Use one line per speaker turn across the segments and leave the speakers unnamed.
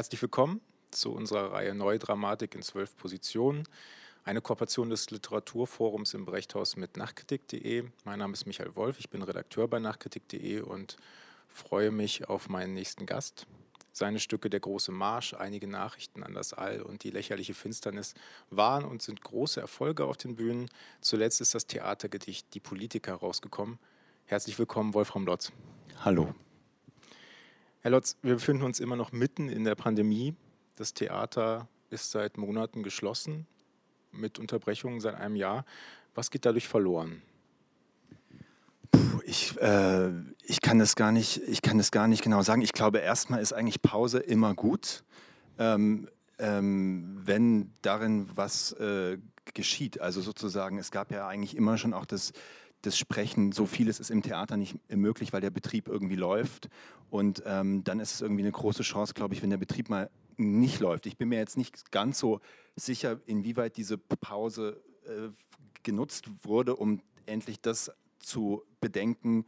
Herzlich willkommen zu unserer Reihe Neue Dramatik in zwölf Positionen. Eine Kooperation des Literaturforums im Brechthaus mit Nachkritik.de. Mein Name ist Michael Wolf, ich bin Redakteur bei Nachkritik.de und freue mich auf meinen nächsten Gast. Seine Stücke Der große Marsch, einige Nachrichten an das All und die lächerliche Finsternis waren und sind große Erfolge auf den Bühnen. Zuletzt ist das Theatergedicht Die Politiker rausgekommen. Herzlich willkommen, Wolfram Lotz.
Hallo.
Herr Lotz, wir befinden uns immer noch mitten in der Pandemie. Das Theater ist seit Monaten geschlossen, mit Unterbrechungen seit einem Jahr. Was geht dadurch verloren?
Puh, ich, äh, ich, kann das gar nicht, ich kann das gar nicht genau sagen. Ich glaube, erstmal ist eigentlich Pause immer gut, ähm, ähm, wenn darin was äh, geschieht. Also sozusagen, es gab ja eigentlich immer schon auch das das Sprechen, so vieles ist im Theater nicht möglich, weil der Betrieb irgendwie läuft. Und ähm, dann ist es irgendwie eine große Chance, glaube ich, wenn der Betrieb mal nicht läuft. Ich bin mir jetzt nicht ganz so sicher, inwieweit diese Pause äh, genutzt wurde, um endlich das zu bedenken,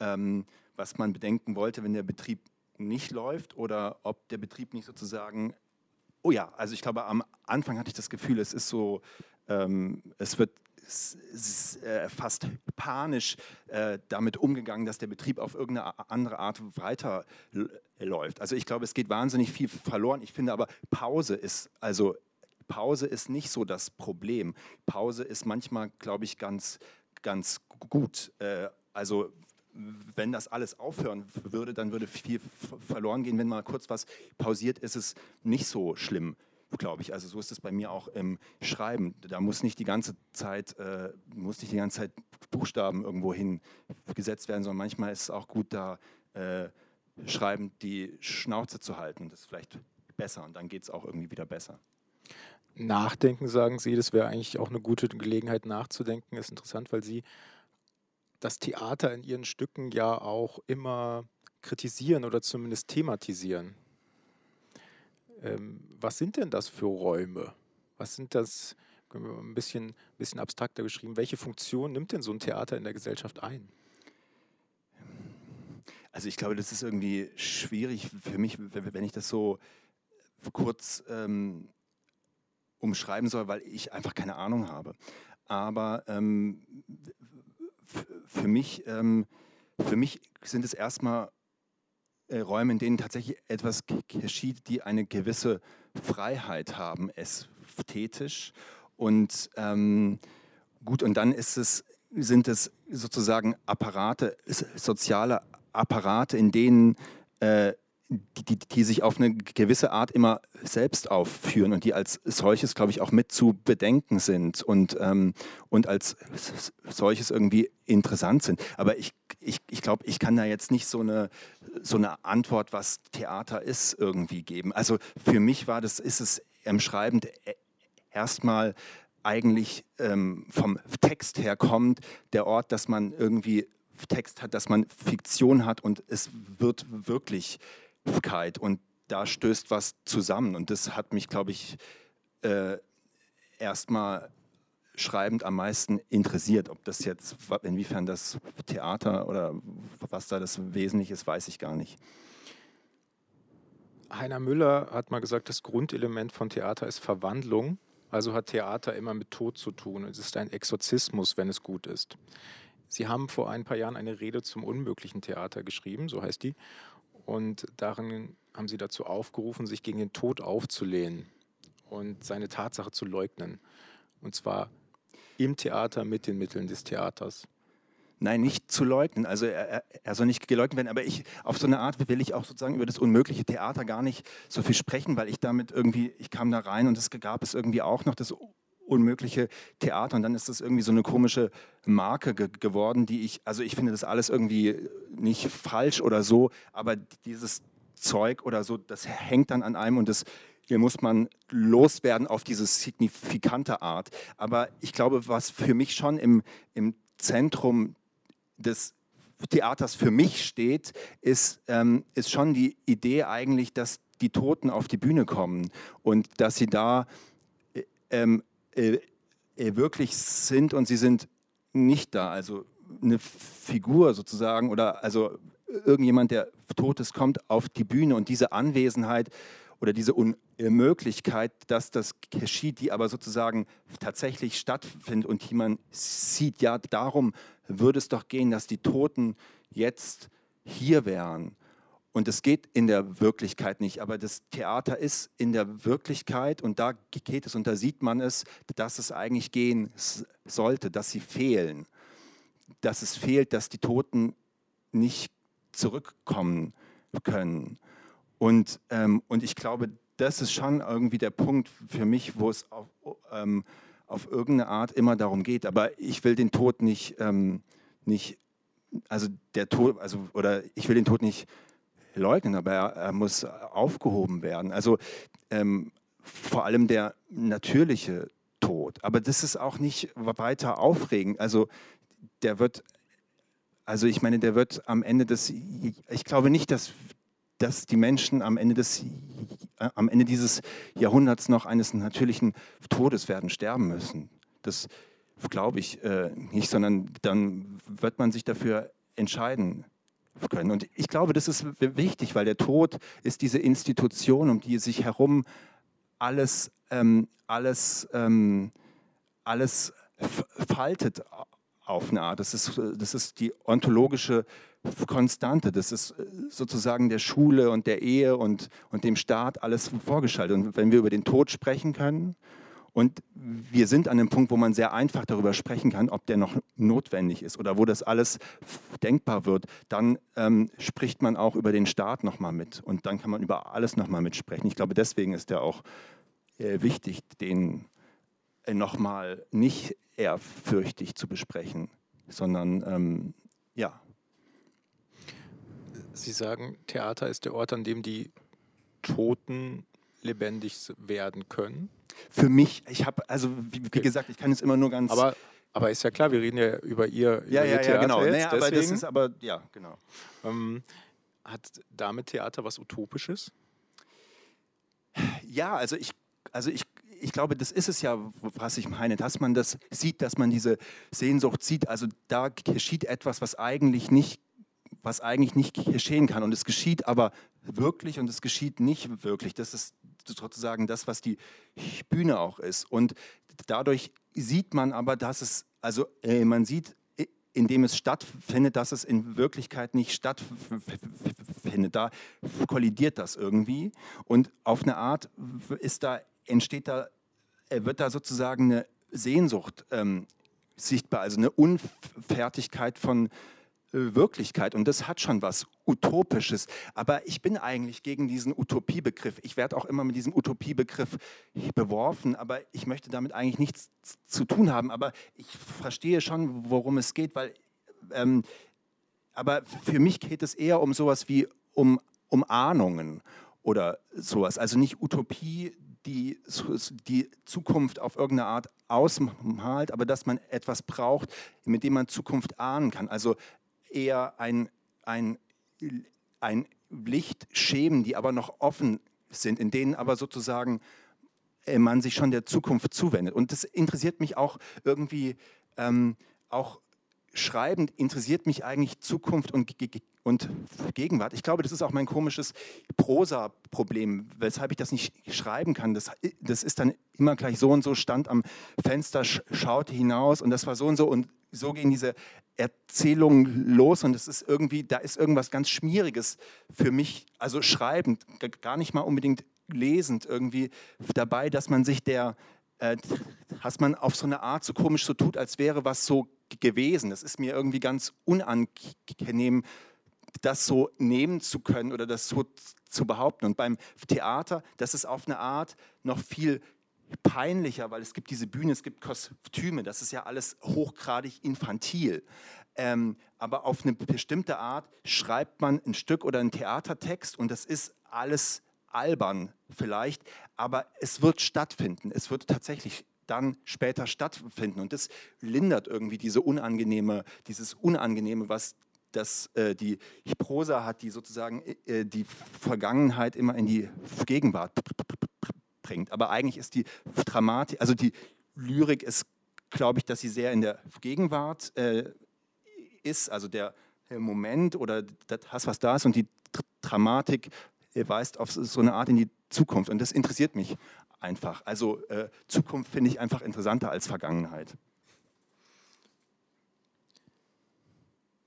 ähm, was man bedenken wollte, wenn der Betrieb nicht läuft oder ob der Betrieb nicht sozusagen, oh ja, also ich glaube, am Anfang hatte ich das Gefühl, es ist so, ähm, es wird fast panisch äh, damit umgegangen, dass der Betrieb auf irgendeine andere Art weiterläuft. Also ich glaube, es geht wahnsinnig viel verloren. Ich finde aber, Pause ist, also Pause ist nicht so das Problem. Pause ist manchmal, glaube ich, ganz, ganz gut. Äh, also wenn das alles aufhören würde, dann würde viel verloren gehen. Wenn mal kurz was pausiert, ist es nicht so schlimm glaube ich. Also so ist es bei mir auch im Schreiben. Da muss nicht die ganze Zeit, äh, muss nicht die ganze Zeit Buchstaben irgendwo hingesetzt werden, sondern manchmal ist es auch gut, da äh, schreiben die Schnauze zu halten. Das ist vielleicht besser und dann geht es auch irgendwie wieder besser.
Nachdenken, sagen Sie, das wäre eigentlich auch eine gute Gelegenheit nachzudenken. Ist interessant, weil Sie das Theater in Ihren Stücken ja auch immer kritisieren oder zumindest thematisieren. Ähm, was sind denn das für Räume? Was sind das, ein bisschen, bisschen abstrakter beschrieben, welche Funktion nimmt denn so ein Theater in der Gesellschaft ein?
Also ich glaube, das ist irgendwie schwierig für mich, wenn ich das so kurz ähm, umschreiben soll, weil ich einfach keine Ahnung habe. Aber ähm, für, mich, ähm, für mich sind es erstmal Räume, in denen tatsächlich etwas geschieht, die eine gewisse Freiheit haben, ästhetisch. Und ähm, gut, und dann ist es, sind es sozusagen Apparate, soziale Apparate, in denen äh, die, die, sich auf eine gewisse Art immer selbst aufführen und die als solches, glaube ich, auch mit zu bedenken sind und, ähm, und als solches irgendwie interessant sind. Aber ich, ich, ich glaube, ich kann da jetzt nicht so eine, so eine Antwort, was Theater ist, irgendwie geben. Also für mich war das, ist es im Schreiben erstmal eigentlich ähm, vom Text her kommt, der Ort, dass man irgendwie Text hat, dass man Fiktion hat und es wird wirklich und da stößt was zusammen. Und das hat mich, glaube ich, äh, erstmal schreibend am meisten interessiert. Ob das jetzt, inwiefern das Theater oder was da das Wesentliche ist, weiß ich gar nicht.
Heiner Müller hat mal gesagt, das Grundelement von Theater ist Verwandlung. Also hat Theater immer mit Tod zu tun. Es ist ein Exorzismus, wenn es gut ist. Sie haben vor ein paar Jahren eine Rede zum unmöglichen Theater geschrieben, so heißt die. Und darin haben sie dazu aufgerufen, sich gegen den Tod aufzulehnen und seine Tatsache zu leugnen. Und zwar im Theater mit den Mitteln des Theaters.
Nein, nicht zu leugnen. Also er, er, soll nicht geleugnet werden, aber ich auf so eine Art will ich auch sozusagen über das unmögliche Theater gar nicht so viel sprechen, weil ich damit irgendwie, ich kam da rein und es gab es irgendwie auch noch das unmögliche Theater und dann ist das irgendwie so eine komische Marke ge geworden, die ich, also ich finde das alles irgendwie nicht falsch oder so, aber dieses Zeug oder so, das hängt dann an einem und das hier muss man loswerden auf diese signifikante Art. Aber ich glaube, was für mich schon im, im Zentrum des Theaters für mich steht, ist, ähm, ist schon die Idee eigentlich, dass die Toten auf die Bühne kommen und dass sie da äh, ähm, äh, äh, wirklich sind und sie sind nicht da. Also eine Figur sozusagen oder also irgendjemand, der Totes kommt auf die Bühne und diese Anwesenheit oder diese Unmöglichkeit, dass das geschieht, die aber sozusagen tatsächlich stattfindet und die man sieht, ja, darum würde es doch gehen, dass die Toten jetzt hier wären. Und es geht in der Wirklichkeit nicht, aber das Theater ist in der Wirklichkeit und da geht es und da sieht man es, dass es eigentlich gehen sollte, dass sie fehlen, dass es fehlt, dass die Toten nicht zurückkommen können. Und, ähm, und ich glaube, das ist schon irgendwie der Punkt für mich, wo es auf, ähm, auf irgendeine Art immer darum geht. Aber ich will den Tod nicht, ähm, nicht also der Tod, also oder ich will den Tod nicht leugnen, aber er, er muss aufgehoben werden. Also ähm, vor allem der natürliche Tod. Aber das ist auch nicht weiter aufregend. Also der wird, also ich meine, der wird am Ende des, ich glaube nicht, dass, dass die Menschen am Ende, des, am Ende dieses Jahrhunderts noch eines natürlichen Todes werden sterben müssen. Das glaube ich äh, nicht, sondern dann wird man sich dafür entscheiden können. Und ich glaube, das ist wichtig, weil der Tod ist diese Institution, um die sich herum alles, ähm, alles, ähm, alles faltet auf eine Art. Das ist, das ist die ontologische Konstante. Das ist sozusagen der Schule und der Ehe und, und dem Staat alles vorgeschaltet. Und wenn wir über den Tod sprechen können, und wir sind an dem Punkt, wo man sehr einfach darüber sprechen kann, ob der noch notwendig ist oder wo das alles denkbar wird. Dann ähm, spricht man auch über den Staat nochmal mit und dann kann man über alles nochmal mitsprechen. Ich glaube, deswegen ist der auch äh, wichtig, den äh, nochmal nicht ehrfürchtig zu besprechen, sondern ähm, ja.
Sie sagen, Theater ist der Ort, an dem die Toten lebendig werden können.
Für mich, ich habe, also wie, wie, gesagt, ich kann es immer nur ganz.
Aber, aber ist ja klar, wir reden ja über ihr,
ja,
über
ja,
ihr Theater
ja, genau.
jetzt,
naja, aber das ist aber, ja, genau.
Ähm, hat damit Theater was Utopisches?
Ja, also ich, also ich, ich glaube, das ist es ja, was ich meine, dass man das sieht, dass man diese Sehnsucht sieht. Also da geschieht etwas, was eigentlich nicht was eigentlich nicht geschehen kann. Und es geschieht aber wirklich und es geschieht nicht wirklich. Das ist sozusagen das, was die Bühne auch ist. Und dadurch sieht man aber, dass es, also äh, man sieht, indem es stattfindet, dass es in Wirklichkeit nicht stattfindet. Da kollidiert das irgendwie. Und auf eine Art ist da, entsteht da, äh, wird da sozusagen eine Sehnsucht ähm, sichtbar, also eine Unfertigkeit von, äh, Wirklichkeit und das hat schon was Utopisches. Aber ich bin eigentlich gegen diesen Utopiebegriff. Ich werde auch immer mit diesem Utopiebegriff beworfen, aber ich möchte damit eigentlich nichts zu tun haben. Aber ich verstehe schon, worum es geht, weil, ähm, aber für mich geht es eher um sowas wie um, um Ahnungen oder sowas. Also nicht Utopie, die die Zukunft auf irgendeine Art ausmalt, aber dass man etwas braucht, mit dem man Zukunft ahnen kann. Also eher ein, ein, ein Lichtschemen, die aber noch offen sind, in denen aber sozusagen äh, man sich schon der Zukunft zuwendet. Und das interessiert mich auch irgendwie, ähm, auch schreibend interessiert mich eigentlich Zukunft und, und Gegenwart. Ich glaube, das ist auch mein komisches Prosa-Problem, weshalb ich das nicht schreiben kann. Das, das ist dann immer gleich so und so, stand am Fenster, schaute hinaus und das war so und so und so gehen diese Erzählungen los und es ist irgendwie, da ist irgendwas ganz Schmieriges für mich, also schreibend, gar nicht mal unbedingt lesend irgendwie dabei, dass man sich der, äh, dass man auf so eine Art so komisch so tut, als wäre was so gewesen. Das ist mir irgendwie ganz unangenehm, das so nehmen zu können oder das so zu behaupten. Und beim Theater, das ist auf eine Art noch viel peinlicher, weil es gibt diese Bühne, es gibt Kostüme, das ist ja alles hochgradig infantil. Ähm, aber auf eine bestimmte Art schreibt man ein Stück oder einen Theatertext und das ist alles albern vielleicht, aber es wird stattfinden. Es wird tatsächlich dann später stattfinden und das lindert irgendwie diese unangenehme, dieses Unangenehme, was das, äh, die Prosa hat, die sozusagen äh, die Vergangenheit immer in die Gegenwart bringt. Aber eigentlich ist die Dramatik, also die Lyrik ist, glaube ich, dass sie sehr in der Gegenwart äh, ist, also der, Moment oder das, was da ist und die Dramatik weist auf so eine Art in die Zukunft. Und das interessiert mich einfach. Also äh, Zukunft finde ich einfach interessanter als Vergangenheit.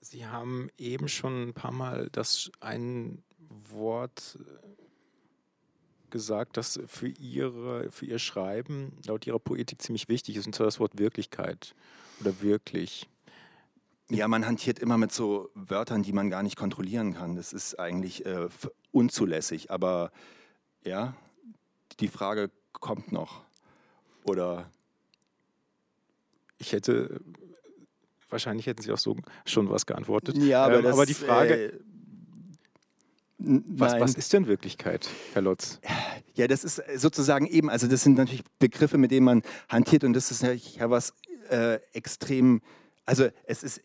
Sie haben eben schon ein paar Mal das ein Wort äh, gesagt, das für, ihre, für ihr Schreiben laut ihrer Poetik ziemlich wichtig ist, und zwar das Wort Wirklichkeit oder wirklich.
Ja, man hantiert immer mit so Wörtern, die man gar nicht kontrollieren kann. Das ist eigentlich äh, unzulässig. Aber ja, die Frage kommt noch. Oder?
Ich hätte, wahrscheinlich hätten Sie auch so schon was geantwortet.
Ja, aber, ähm, das,
aber die Frage. Äh, was, was, ist denn Wirklichkeit, Herr Lotz?
Ja, das ist sozusagen eben, also das sind natürlich Begriffe, mit denen man hantiert und das ist ja was äh, extrem, also es ist,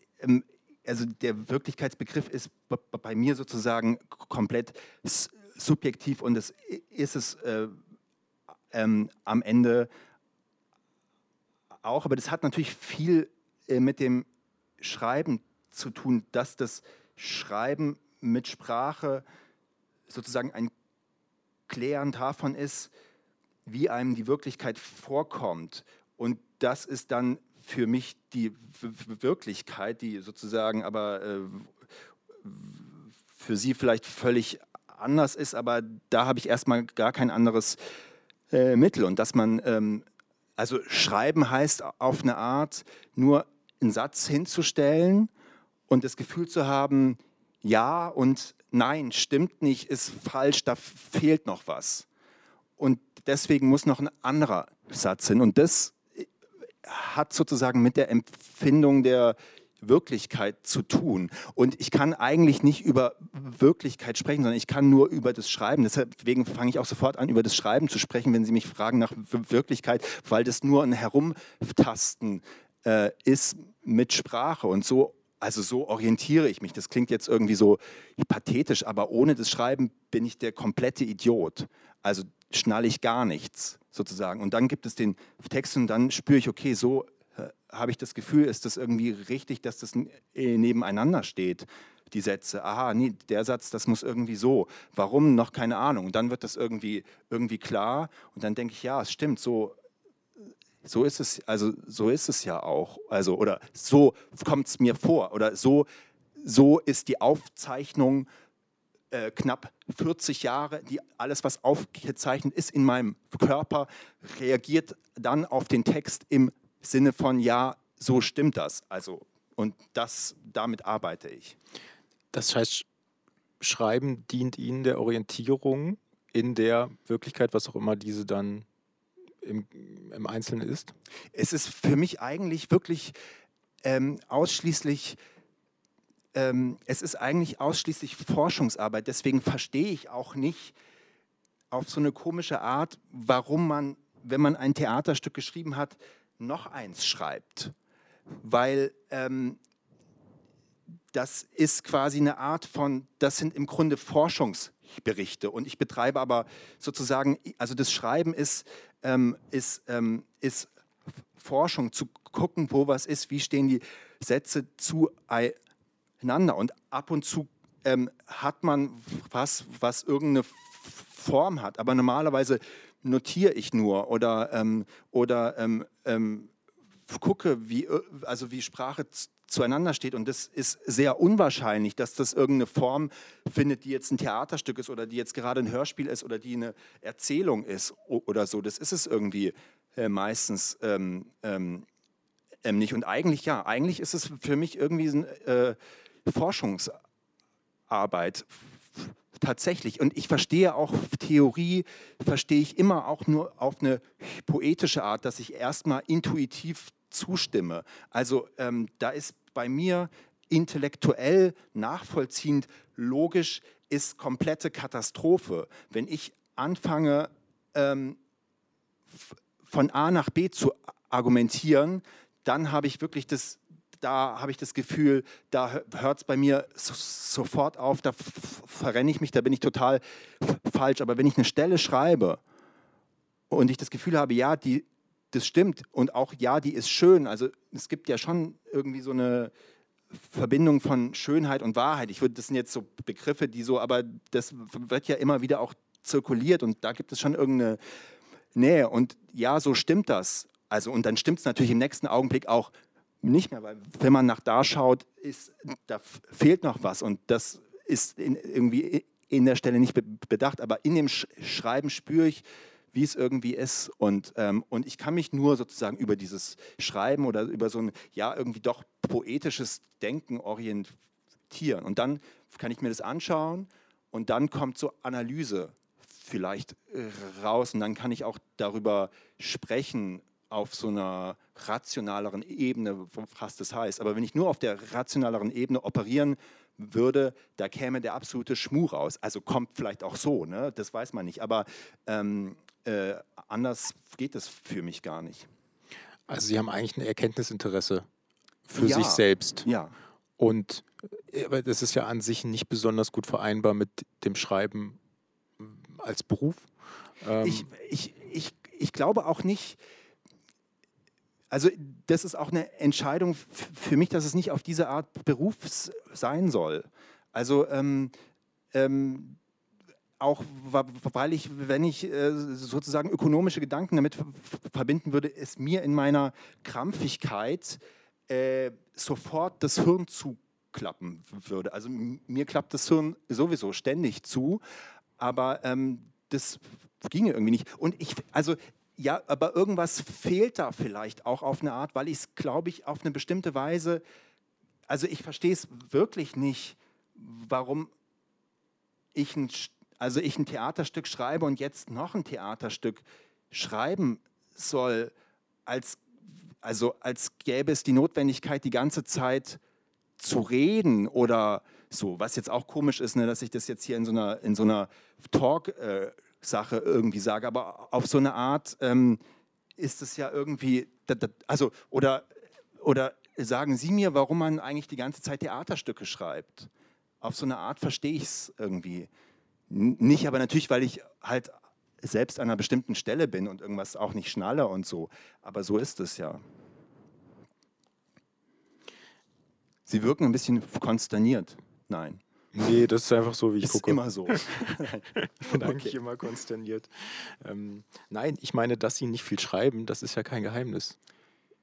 also der Wirklichkeitsbegriff ist bei mir sozusagen komplett subjektiv und es ist es äh, ähm, am Ende auch, aber das hat natürlich viel äh, mit dem Schreiben zu tun, dass das Schreiben mit Sprache sozusagen ein Klären davon ist, wie einem die Wirklichkeit vorkommt. Und das ist dann für mich die Wirklichkeit, die sozusagen aber äh, für Sie vielleicht völlig anders ist, aber da habe ich erstmal gar kein anderes äh, Mittel. Und dass man, ähm, also schreiben heißt auf eine Art, nur einen Satz hinzustellen und das Gefühl zu haben, ja und nein, stimmt nicht, ist falsch, da fehlt noch was. Und deswegen muss noch ein anderer Satz hin. Und das hat sozusagen mit der Empfindung der Wirklichkeit zu tun. Und ich kann eigentlich nicht über Wirklichkeit sprechen, sondern ich kann nur über das Schreiben. Deswegen fange ich auch sofort an, über das Schreiben zu sprechen, wenn Sie mich fragen nach Wirklichkeit, weil das nur ein Herumtasten äh, ist mit Sprache. Und so also so orientiere ich mich. Das klingt jetzt irgendwie so pathetisch, aber ohne das Schreiben bin ich der komplette Idiot. Also schnalle ich gar nichts sozusagen. Und dann gibt es den Text und dann spüre ich, okay, so äh, habe ich das Gefühl, ist das irgendwie richtig, dass das äh, nebeneinander steht, die Sätze. Aha, nee, der Satz, das muss irgendwie so. Warum? Noch keine Ahnung. Und dann wird das irgendwie, irgendwie klar und dann denke ich, ja, es stimmt, so so ist es, also so ist es ja auch. Also, oder so kommt es mir vor. Oder so, so ist die Aufzeichnung äh, knapp 40 Jahre, die alles, was aufgezeichnet ist in meinem Körper, reagiert dann auf den Text im Sinne von ja, so stimmt das. Also, und das, damit arbeite ich.
Das heißt, Schreiben dient Ihnen der Orientierung in der Wirklichkeit, was auch immer diese dann im, im Einzelnen ist?
Es ist für mich eigentlich wirklich ähm, ausschließlich ähm, es ist eigentlich ausschließlich Forschungsarbeit. Deswegen verstehe ich auch nicht auf so eine komische Art, warum man, wenn man ein Theaterstück geschrieben hat, noch eins schreibt. Weil ähm, das ist quasi eine Art von, das sind im Grunde Forschungsberichte. Und ich betreibe aber sozusagen, also das Schreiben ist ähm, ist, ähm, ist Forschung, zu gucken, wo was ist, wie stehen die Sätze zueinander. Und ab und zu ähm, hat man was, was irgendeine Form hat, aber normalerweise notiere ich nur oder, ähm, oder ähm, ähm, gucke, wie, also wie Sprache zueinander steht. Und das ist sehr unwahrscheinlich, dass das irgendeine Form findet, die jetzt ein Theaterstück ist oder die jetzt gerade ein Hörspiel ist oder die eine Erzählung ist oder so. Das ist es irgendwie äh, meistens ähm, ähm, ähm, nicht. Und eigentlich, ja, eigentlich ist es für mich irgendwie eine äh, Forschungsarbeit tatsächlich. Und ich verstehe auch Theorie, verstehe ich immer auch nur auf eine poetische Art, dass ich erstmal intuitiv zustimme. Also ähm, da ist bei mir intellektuell nachvollziehend, logisch ist komplette Katastrophe. Wenn ich anfange, ähm, von A nach B zu argumentieren, dann habe ich wirklich das, da habe ich das Gefühl, da hört es bei mir so, sofort auf, da verrenne ich mich, da bin ich total falsch. Aber wenn ich eine Stelle schreibe und ich das Gefühl habe, ja, die das stimmt. Und auch ja, die ist schön. Also es gibt ja schon irgendwie so eine Verbindung von Schönheit und Wahrheit. Ich würde, das sind jetzt so Begriffe, die so, aber das wird ja immer wieder auch zirkuliert und da gibt es schon irgendeine Nähe. Und ja, so stimmt das. Also, und dann stimmt es natürlich im nächsten Augenblick auch nicht mehr, weil wenn man nach da schaut, ist, da fehlt noch was und das ist in, irgendwie in der Stelle nicht bedacht, aber in dem Schreiben spüre ich, wie es irgendwie ist. Und, ähm, und ich kann mich nur sozusagen über dieses Schreiben oder über so ein, ja, irgendwie doch poetisches Denken orientieren. Und dann kann ich mir das anschauen und dann kommt so Analyse vielleicht äh, raus und dann kann ich auch darüber sprechen auf so einer rationaleren Ebene, was das heißt. Aber wenn ich nur auf der rationaleren Ebene operieren würde, da käme der absolute Schmuh raus. Also kommt vielleicht auch so, ne? das weiß man nicht. Aber ähm, äh, anders geht es für mich gar nicht.
Also Sie haben eigentlich ein Erkenntnisinteresse für
ja,
sich selbst.
Ja.
Und äh, das ist ja an sich nicht besonders gut vereinbar mit dem Schreiben als Beruf.
Ähm ich, ich, ich, ich glaube auch nicht, also das ist auch eine Entscheidung für mich, dass es nicht auf diese Art Beruf sein soll. Also ähm, ähm, auch weil ich, wenn ich äh, sozusagen ökonomische Gedanken damit verbinden würde, es mir in meiner Krampfigkeit äh, sofort das Hirn zuklappen würde. Also mir klappt das Hirn sowieso ständig zu, aber ähm, das ginge irgendwie nicht. Und ich, also ja, aber irgendwas fehlt da vielleicht auch auf eine Art, weil ich es, glaube ich, auf eine bestimmte Weise, also ich verstehe es wirklich nicht, warum ich ein also ich ein Theaterstück schreibe und jetzt noch ein Theaterstück schreiben soll, als, also als gäbe es die Notwendigkeit, die ganze Zeit zu reden oder so, was jetzt auch komisch ist, ne, dass ich das jetzt hier in so einer, in so einer Talk-Sache äh, irgendwie sage, aber auf so eine Art ähm, ist es ja irgendwie, also, oder, oder sagen Sie mir, warum man eigentlich die ganze Zeit Theaterstücke schreibt. Auf so eine Art verstehe ich es irgendwie nicht, aber natürlich, weil ich halt selbst an einer bestimmten Stelle bin und irgendwas auch nicht schnalle und so. Aber so ist es ja. Sie wirken ein bisschen konsterniert. Nein.
Nee, das ist einfach so, wie ich
ist
gucke.
immer so.
ich bin eigentlich immer konsterniert. Ähm, nein, ich meine, dass Sie nicht viel schreiben, das ist ja kein Geheimnis.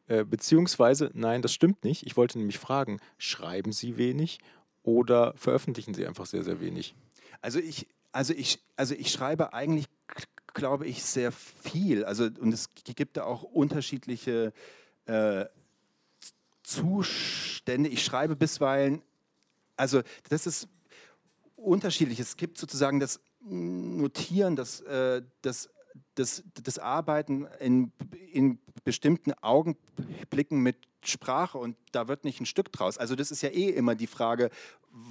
Äh, beziehungsweise, nein, das stimmt nicht. Ich wollte nämlich fragen, schreiben Sie wenig oder veröffentlichen Sie einfach sehr, sehr wenig?
Also ich, also ich, also ich schreibe eigentlich, glaube ich, sehr viel. Also, und es gibt da auch unterschiedliche äh, Zustände. Ich schreibe bisweilen, also das ist unterschiedlich. Es gibt sozusagen das Notieren, das, äh, das, das, das Arbeiten in, in bestimmten Augenblicken mit Sprache und da wird nicht ein Stück draus. Also das ist ja eh immer die Frage,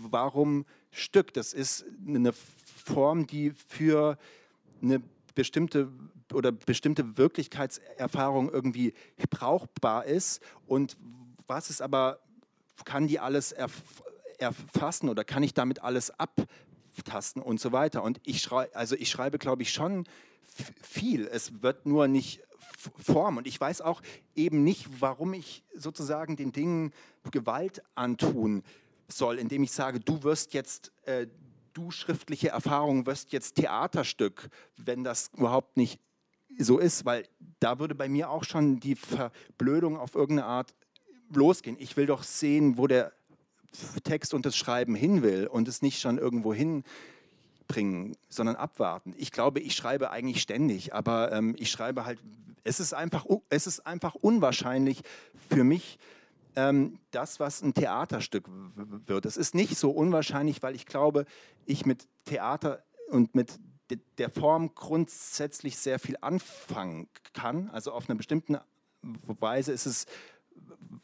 warum Stück? Das ist eine Form, die für eine bestimmte oder bestimmte Wirklichkeitserfahrung irgendwie brauchbar ist und was ist aber, kann die alles erf erfassen oder kann ich damit alles abtasten und so weiter. Und ich schreibe, also ich schreibe, glaube ich, schon viel. Es wird nur nicht Form. Und ich weiß auch eben nicht, warum ich sozusagen den Dingen Gewalt antun soll, indem ich sage, du wirst jetzt äh, du schriftliche Erfahrung wirst jetzt Theaterstück, wenn das überhaupt nicht so ist, weil da würde bei mir auch schon die Verblödung auf irgendeine Art losgehen. Ich will doch sehen, wo der Text und das Schreiben hin will und es nicht schon irgendwo hinbringen, sondern abwarten. Ich glaube, ich schreibe eigentlich ständig, aber ähm, ich schreibe halt, es ist einfach, es ist einfach unwahrscheinlich für mich, ähm, das, was ein Theaterstück wird. Es ist nicht so unwahrscheinlich, weil ich glaube, ich mit Theater und mit der Form grundsätzlich sehr viel anfangen kann. Also auf einer bestimmten Weise ist es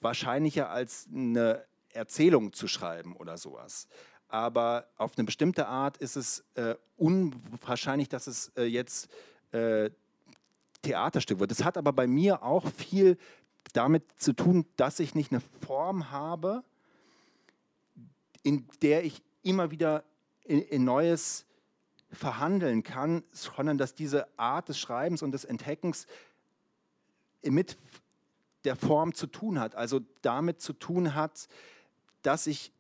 wahrscheinlicher als eine Erzählung zu schreiben oder sowas. Aber auf eine bestimmte Art ist es äh, unwahrscheinlich, dass es äh, jetzt äh, Theaterstück wird. Das hat aber bei mir auch viel damit zu tun, dass ich nicht eine Form habe, in der ich immer wieder in, in Neues verhandeln kann, sondern dass diese Art des Schreibens und des Entdeckens mit der Form zu tun hat, also damit zu tun hat, dass ich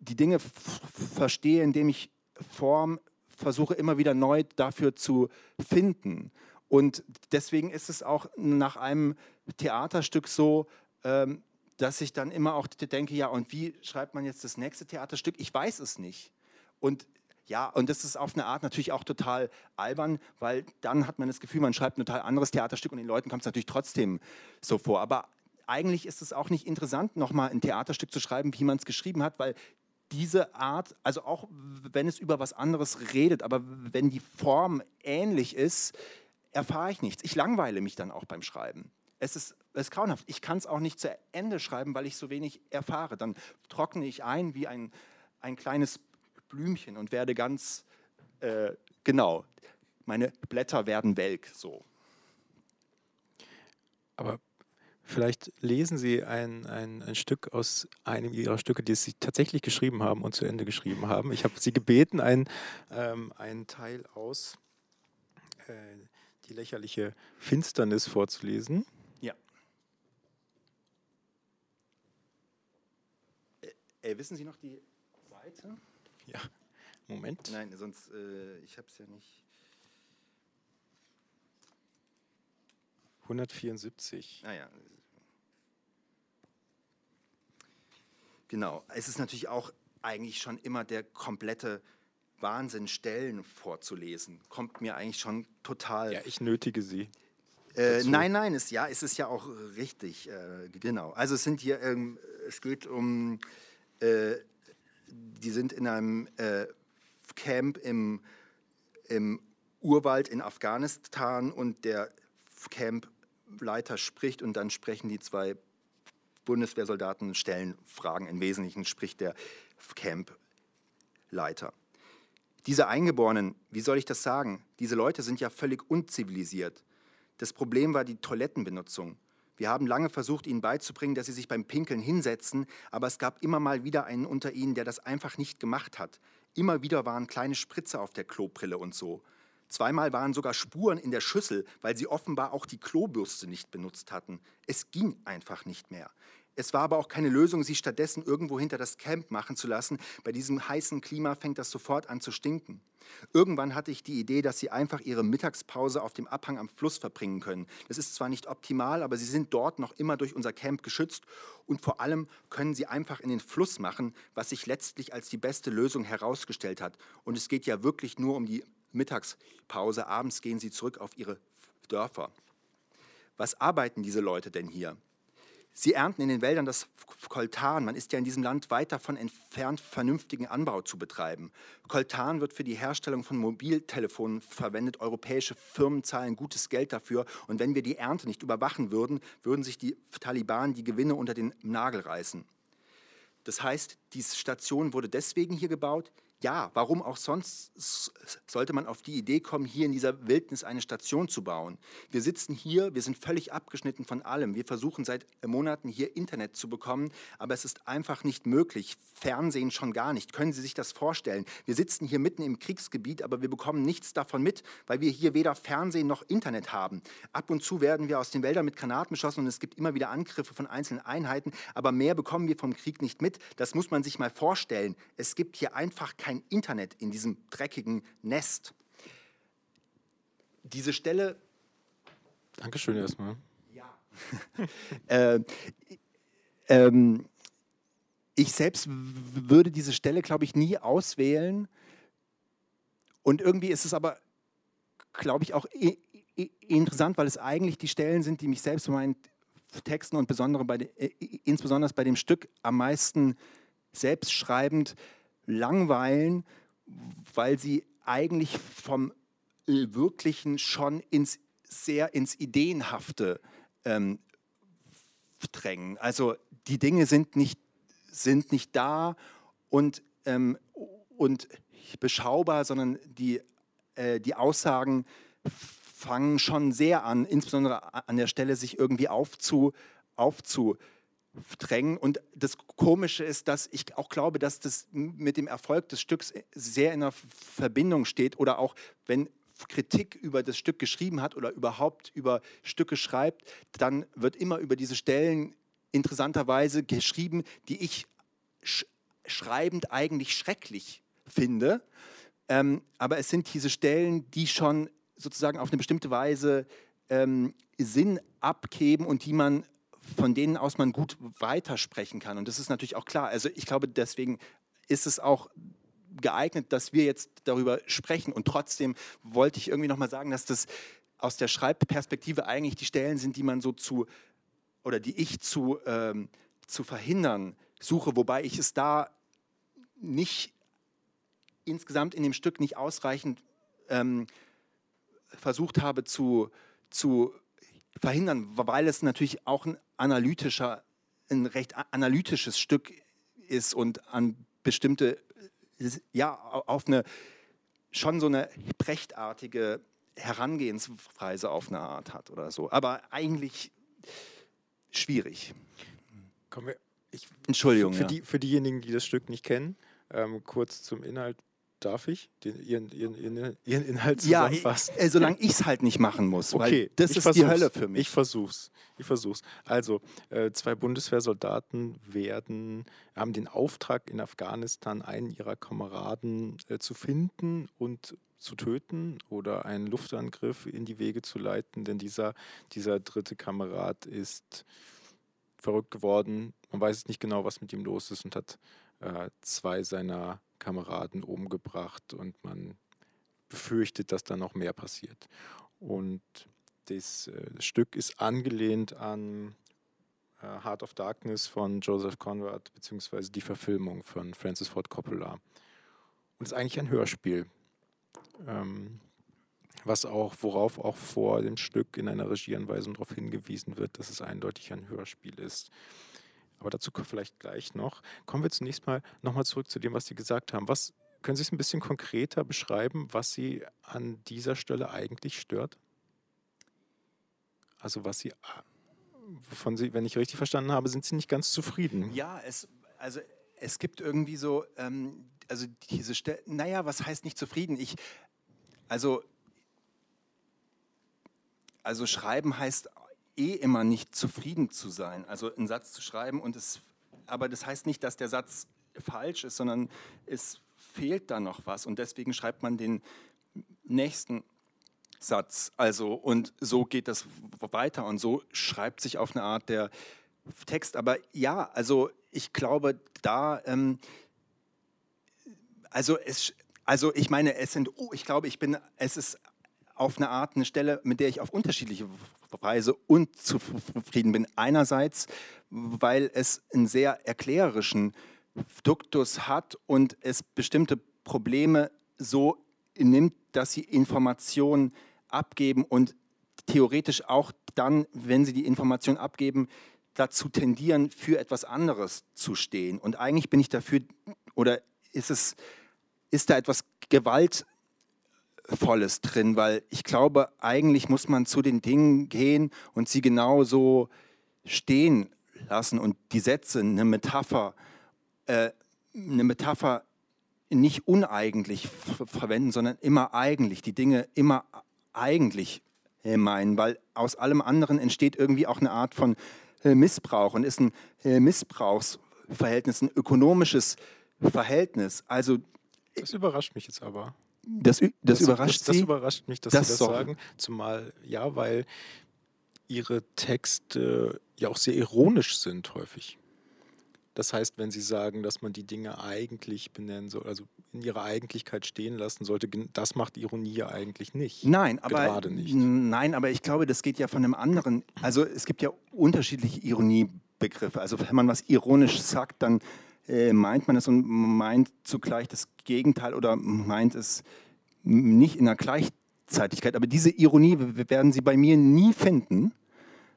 die Dinge verstehe, indem ich Form versuche immer wieder neu dafür zu finden. Und deswegen ist es auch nach einem Theaterstück so, ähm, dass ich dann immer auch denke, ja, und wie schreibt man jetzt das nächste Theaterstück? Ich weiß es nicht. Und ja, und das ist auf eine Art natürlich auch total albern, weil dann hat man das Gefühl, man schreibt ein total anderes Theaterstück und den Leuten kommt es natürlich trotzdem so vor. Aber eigentlich ist es auch nicht interessant, nochmal ein Theaterstück zu schreiben, wie man es geschrieben hat, weil diese Art, also auch wenn es über was anderes redet, aber wenn die Form ähnlich ist, erfahre ich nichts. Ich langweile mich dann auch beim Schreiben. Es ist, es ist grauenhaft. Ich kann es auch nicht zu Ende schreiben, weil ich so wenig erfahre. Dann trockne ich ein wie ein, ein kleines Blümchen und werde ganz äh, genau. Meine Blätter werden welk, so.
Aber vielleicht lesen Sie ein, ein, ein, Stück aus einem Ihrer Stücke, die Sie tatsächlich geschrieben haben und zu Ende geschrieben haben. Ich habe Sie gebeten, ein, ähm, einen Teil aus äh, Die lächerliche Finsternis vorzulesen.
Ja. Äh, äh wissen Sie noch die Seite?
Ja, Moment.
Nein, sonst, äh, ich habe es ja nicht.
174.
Ah ja. Genau. Es ist natürlich auch eigentlich schon immer der komplette Wahnsinn, Stellen vorzulesen. Kommt mir eigentlich schon total.
Ja, ich nötige Sie.
Äh, nein, nein, es, ja, es ist ja auch richtig. Äh, genau. Also es sind hier, ähm, es geht um äh, die sind in einem äh, Camp im, im Urwald in Afghanistan und der Campleiter spricht und dann sprechen die zwei Bundeswehrsoldaten, stellen Fragen. Im Wesentlichen spricht der Campleiter. Diese Eingeborenen, wie soll ich das sagen? Diese Leute sind ja völlig unzivilisiert. Das Problem war die Toilettenbenutzung. Wir haben lange versucht, ihnen beizubringen, dass sie sich beim Pinkeln hinsetzen, aber es gab immer mal wieder einen unter ihnen, der das einfach nicht gemacht hat. Immer wieder waren kleine Spritze auf der Klobrille und so. Zweimal waren sogar Spuren in der Schüssel, weil sie offenbar auch die Klobürste nicht benutzt hatten. Es ging einfach nicht mehr. Es war aber auch keine Lösung, sie stattdessen irgendwo hinter das Camp machen zu lassen. Bei diesem heißen Klima fängt das sofort an zu stinken. Irgendwann hatte ich die Idee, dass sie einfach ihre Mittagspause auf dem Abhang am Fluss verbringen können. Das ist zwar nicht optimal, aber sie sind dort noch immer durch unser Camp geschützt und vor allem können sie einfach in den Fluss machen, was sich letztlich als die beste Lösung herausgestellt hat. Und es geht ja wirklich nur um die Mittagspause. Abends gehen sie zurück auf ihre Dörfer. Was arbeiten diese Leute denn hier? Sie ernten in den Wäldern das Koltan. Man ist ja in diesem Land weit davon entfernt, vernünftigen Anbau zu betreiben. Koltan wird für die Herstellung von Mobiltelefonen verwendet. Europäische Firmen zahlen gutes Geld dafür. Und wenn wir die Ernte nicht überwachen würden, würden sich die Taliban die Gewinne unter den Nagel reißen. Das heißt, die Station wurde deswegen hier gebaut, ja, warum auch sonst sollte man auf die Idee kommen, hier in dieser Wildnis eine Station zu bauen? Wir sitzen hier, wir sind völlig abgeschnitten von allem. Wir versuchen seit Monaten hier Internet zu bekommen, aber es ist einfach nicht möglich. Fernsehen schon gar nicht. Können Sie sich das vorstellen? Wir sitzen hier mitten im Kriegsgebiet, aber wir bekommen nichts davon mit, weil wir hier weder Fernsehen noch Internet haben. Ab und zu werden wir aus den Wäldern mit Granaten beschossen und es gibt immer wieder Angriffe von einzelnen Einheiten, aber mehr bekommen wir vom Krieg nicht mit. Das muss man sich mal vorstellen. Es gibt hier einfach keine kein Internet in diesem dreckigen Nest. Diese Stelle.
Dankeschön erstmal.
Ja. äh, ähm, ich selbst würde diese Stelle, glaube ich, nie auswählen. Und irgendwie ist es aber, glaube ich, auch interessant, weil es eigentlich die Stellen sind, die mich selbst bei meinen Texten und bei de, insbesondere bei dem Stück am meisten selbstschreibend langweilen, weil sie eigentlich vom Wirklichen schon ins, sehr ins Ideenhafte ähm, drängen. Also die Dinge sind nicht, sind nicht da und, ähm, und beschaubar, sondern die, äh, die Aussagen fangen schon sehr an, insbesondere an der Stelle sich irgendwie aufzu, aufzu drängen. Und das Komische ist, dass ich auch glaube, dass das mit dem Erfolg des Stücks sehr in einer Verbindung steht oder auch wenn Kritik über das Stück geschrieben hat oder überhaupt über Stücke schreibt, dann wird immer über diese Stellen interessanterweise geschrieben, die ich sch schreibend eigentlich schrecklich finde. Ähm, aber es sind diese Stellen, die schon sozusagen auf eine bestimmte Weise ähm, Sinn abgeben und die man von denen aus man gut weitersprechen kann. Und das ist natürlich auch klar. Also ich glaube, deswegen ist es auch geeignet, dass wir jetzt darüber sprechen. Und trotzdem wollte ich irgendwie nochmal sagen, dass das aus der Schreibperspektive eigentlich die Stellen sind, die man so zu, oder die ich zu, ähm, zu verhindern suche, wobei ich es da nicht insgesamt in dem Stück nicht ausreichend ähm, versucht habe zu, zu verhindern, weil es natürlich auch ein analytischer, ein recht analytisches Stück ist und an bestimmte, ja, auf eine schon so eine brechtartige Herangehensweise auf eine Art hat oder so. Aber eigentlich schwierig.
Wir, ich,
Entschuldigung.
Für,
ja.
die, für diejenigen, die das Stück nicht kennen, ähm, kurz zum Inhalt. Darf ich den, ihren, ihren, ihren, ihren Inhalt zusammenfassen?
Ja, äh, solange ich es halt nicht machen muss.
Okay,
das ist
versuch's.
die Hölle für mich.
Ich versuch's. Ich versuch's. Also, äh, zwei Bundeswehrsoldaten werden, haben den Auftrag, in Afghanistan einen ihrer Kameraden äh, zu finden und zu töten oder einen Luftangriff in die Wege zu leiten, denn dieser, dieser dritte Kamerad ist verrückt geworden. Man weiß nicht genau, was mit ihm los ist und hat äh, zwei seiner Kameraden umgebracht und man befürchtet, dass da noch mehr passiert. Und das, äh, das Stück ist angelehnt an äh, Heart of Darkness von Joseph Conrad, beziehungsweise die Verfilmung von Francis Ford Coppola. Und ist eigentlich ein Hörspiel. Ähm, was auch, worauf auch vor dem Stück in einer Regieanweisung darauf hingewiesen wird, dass es eindeutig ein Hörspiel ist. Aber dazu vielleicht gleich noch. Kommen wir zunächst mal nochmal zurück zu dem, was Sie gesagt haben. Was können Sie es ein bisschen konkreter beschreiben, was Sie an dieser Stelle eigentlich stört? Also was Sie, wovon Sie, wenn ich richtig verstanden habe, sind Sie nicht ganz zufrieden?
Ja, es, also es gibt irgendwie so, ähm, also diese Stelle, naja, was heißt nicht zufrieden? Ich, also, also schreiben heißt eh immer nicht zufrieden zu sein. Also einen Satz zu schreiben und es, aber das heißt nicht, dass der Satz falsch ist, sondern es fehlt da noch was und deswegen schreibt man den nächsten Satz. Also und so geht das weiter und so schreibt sich auf eine Art der Text. Aber ja, also ich glaube, da, ähm, also es, also ich meine, es sind, oh, ich glaube, ich bin, es ist auf eine Art eine Stelle, mit der ich auf unterschiedliche Weise unzufrieden bin. Einerseits, weil es einen sehr erklärerischen Duktus hat und es bestimmte Probleme so nimmt, dass sie Informationen abgeben und theoretisch auch dann, wenn sie die Information abgeben, dazu tendieren, für etwas anderes zu stehen. Und eigentlich bin ich dafür, oder ist es, ist da etwas Gewalt Volles drin, weil ich glaube, eigentlich muss man zu den Dingen gehen und sie genau so stehen lassen und die Sätze, eine Metapher, äh, eine Metapher nicht uneigentlich verwenden, sondern immer eigentlich, die Dinge immer eigentlich meinen, weil aus allem anderen entsteht irgendwie auch eine Art von äh, Missbrauch und ist ein äh, Missbrauchsverhältnis, ein ökonomisches Verhältnis. Also
das überrascht mich jetzt aber.
Das, das, das überrascht
das,
das,
überrascht mich, dass
das
Sie das
so.
sagen. Zumal, ja, weil Ihre Texte ja auch sehr ironisch sind häufig. Das heißt, wenn Sie sagen, dass man die Dinge eigentlich benennen soll, also in ihrer Eigentlichkeit stehen lassen sollte, das macht Ironie ja eigentlich nicht.
Nein, aber,
Gerade nicht.
nein, aber ich glaube, das geht ja von einem anderen. Also es gibt ja unterschiedliche Ironiebegriffe. Also wenn man was ironisch sagt, dann äh, meint man es und meint zugleich das Gegenteil oder meint es nicht in der Gleichzeitigkeit. Aber diese Ironie werden Sie bei mir nie finden,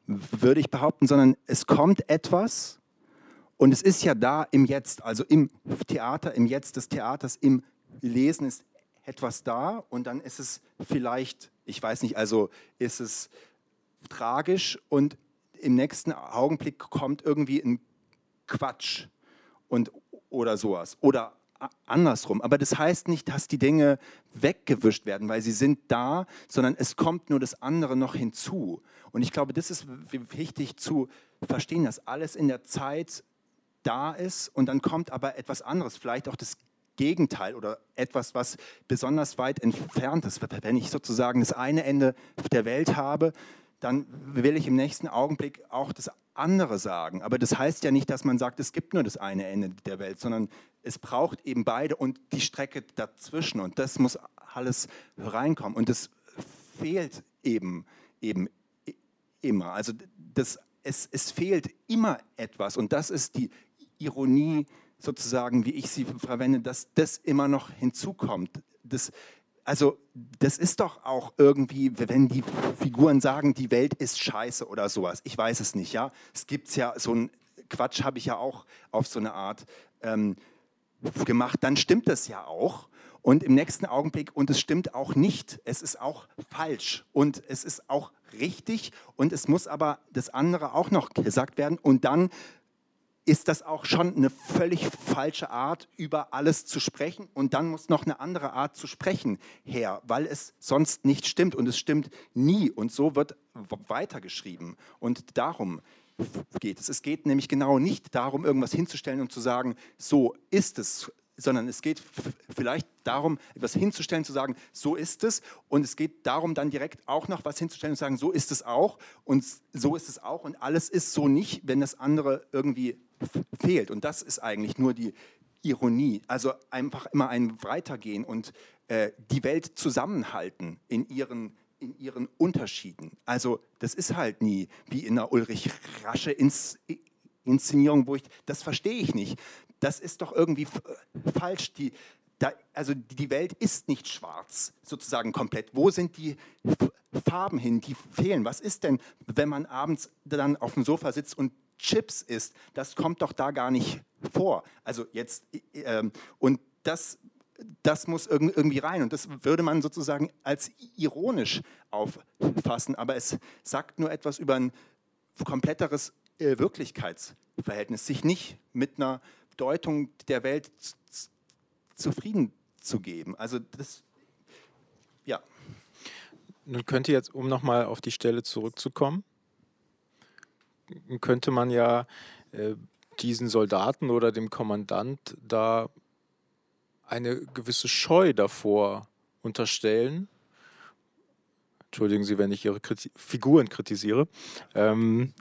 würde ich behaupten, sondern es kommt etwas und es ist ja da im Jetzt, also im Theater, im Jetzt des Theaters, im Lesen ist etwas da und dann ist es vielleicht, ich weiß nicht, also ist es tragisch und im nächsten Augenblick kommt irgendwie ein Quatsch und, oder sowas. Oder andersrum. Aber das heißt nicht, dass die Dinge weggewischt werden, weil sie sind da, sondern es kommt nur das andere noch hinzu. Und ich glaube, das ist wichtig zu verstehen, dass alles in der Zeit da ist und dann kommt aber etwas anderes, vielleicht auch das Gegenteil oder etwas, was besonders weit entfernt ist. Wenn ich sozusagen das eine Ende der Welt habe, dann will ich im nächsten Augenblick auch das andere sagen. Aber das heißt ja nicht, dass man sagt, es gibt nur das eine Ende der Welt, sondern es braucht eben beide und die Strecke dazwischen. Und das muss alles reinkommen. Und das fehlt eben, eben immer. Also das, es, es fehlt immer etwas. Und das ist die Ironie sozusagen, wie ich sie verwende, dass das immer noch hinzukommt. Das, also das ist doch auch irgendwie, wenn die Figuren sagen, die Welt ist scheiße oder sowas. Ich weiß es nicht, ja. Es gibt ja so ein Quatsch, habe ich ja auch auf so eine Art ähm, gemacht. Dann stimmt das ja auch. Und im nächsten Augenblick, und es stimmt auch nicht, es ist auch falsch und es ist auch richtig und es muss aber das andere auch noch gesagt werden. Und dann ist das auch schon eine völlig falsche Art, über alles zu sprechen. Und dann muss noch eine andere Art zu sprechen her, weil es sonst nicht stimmt. Und es stimmt nie. Und so wird weitergeschrieben. Und darum geht es. Es geht nämlich genau nicht darum, irgendwas hinzustellen und zu sagen, so ist es, sondern es geht vielleicht darum, etwas hinzustellen, zu sagen, so ist es. Und es geht darum, dann direkt auch noch was hinzustellen und zu sagen, so ist es auch. Und so ist es auch. Und alles ist so nicht, wenn das andere irgendwie fehlt. Und das ist eigentlich nur die Ironie. Also einfach immer ein Weitergehen und äh, die Welt zusammenhalten in ihren, in ihren Unterschieden. Also das ist halt nie wie in einer Ulrich Rasche Ins Inszenierung, wo ich, das verstehe ich nicht. Das ist doch irgendwie falsch. Die, da, also die Welt ist nicht schwarz, sozusagen komplett. Wo sind die Farben hin, die fehlen? Was ist denn, wenn man abends dann auf dem Sofa sitzt und Chips isst, das kommt doch da gar nicht vor. Also jetzt, äh, und das, das muss irgendwie rein. Und das würde man sozusagen als ironisch auffassen. Aber es sagt nur etwas über ein kompletteres äh, Wirklichkeitsverhältnis, sich nicht mit einer Deutung der Welt zufrieden zu geben. Also das, ja.
Nun könnte jetzt, um nochmal auf die Stelle zurückzukommen, könnte man ja äh, diesen Soldaten oder dem Kommandant da eine gewisse Scheu davor unterstellen. Entschuldigen Sie, wenn ich Ihre Kriti Figuren kritisiere. Ähm,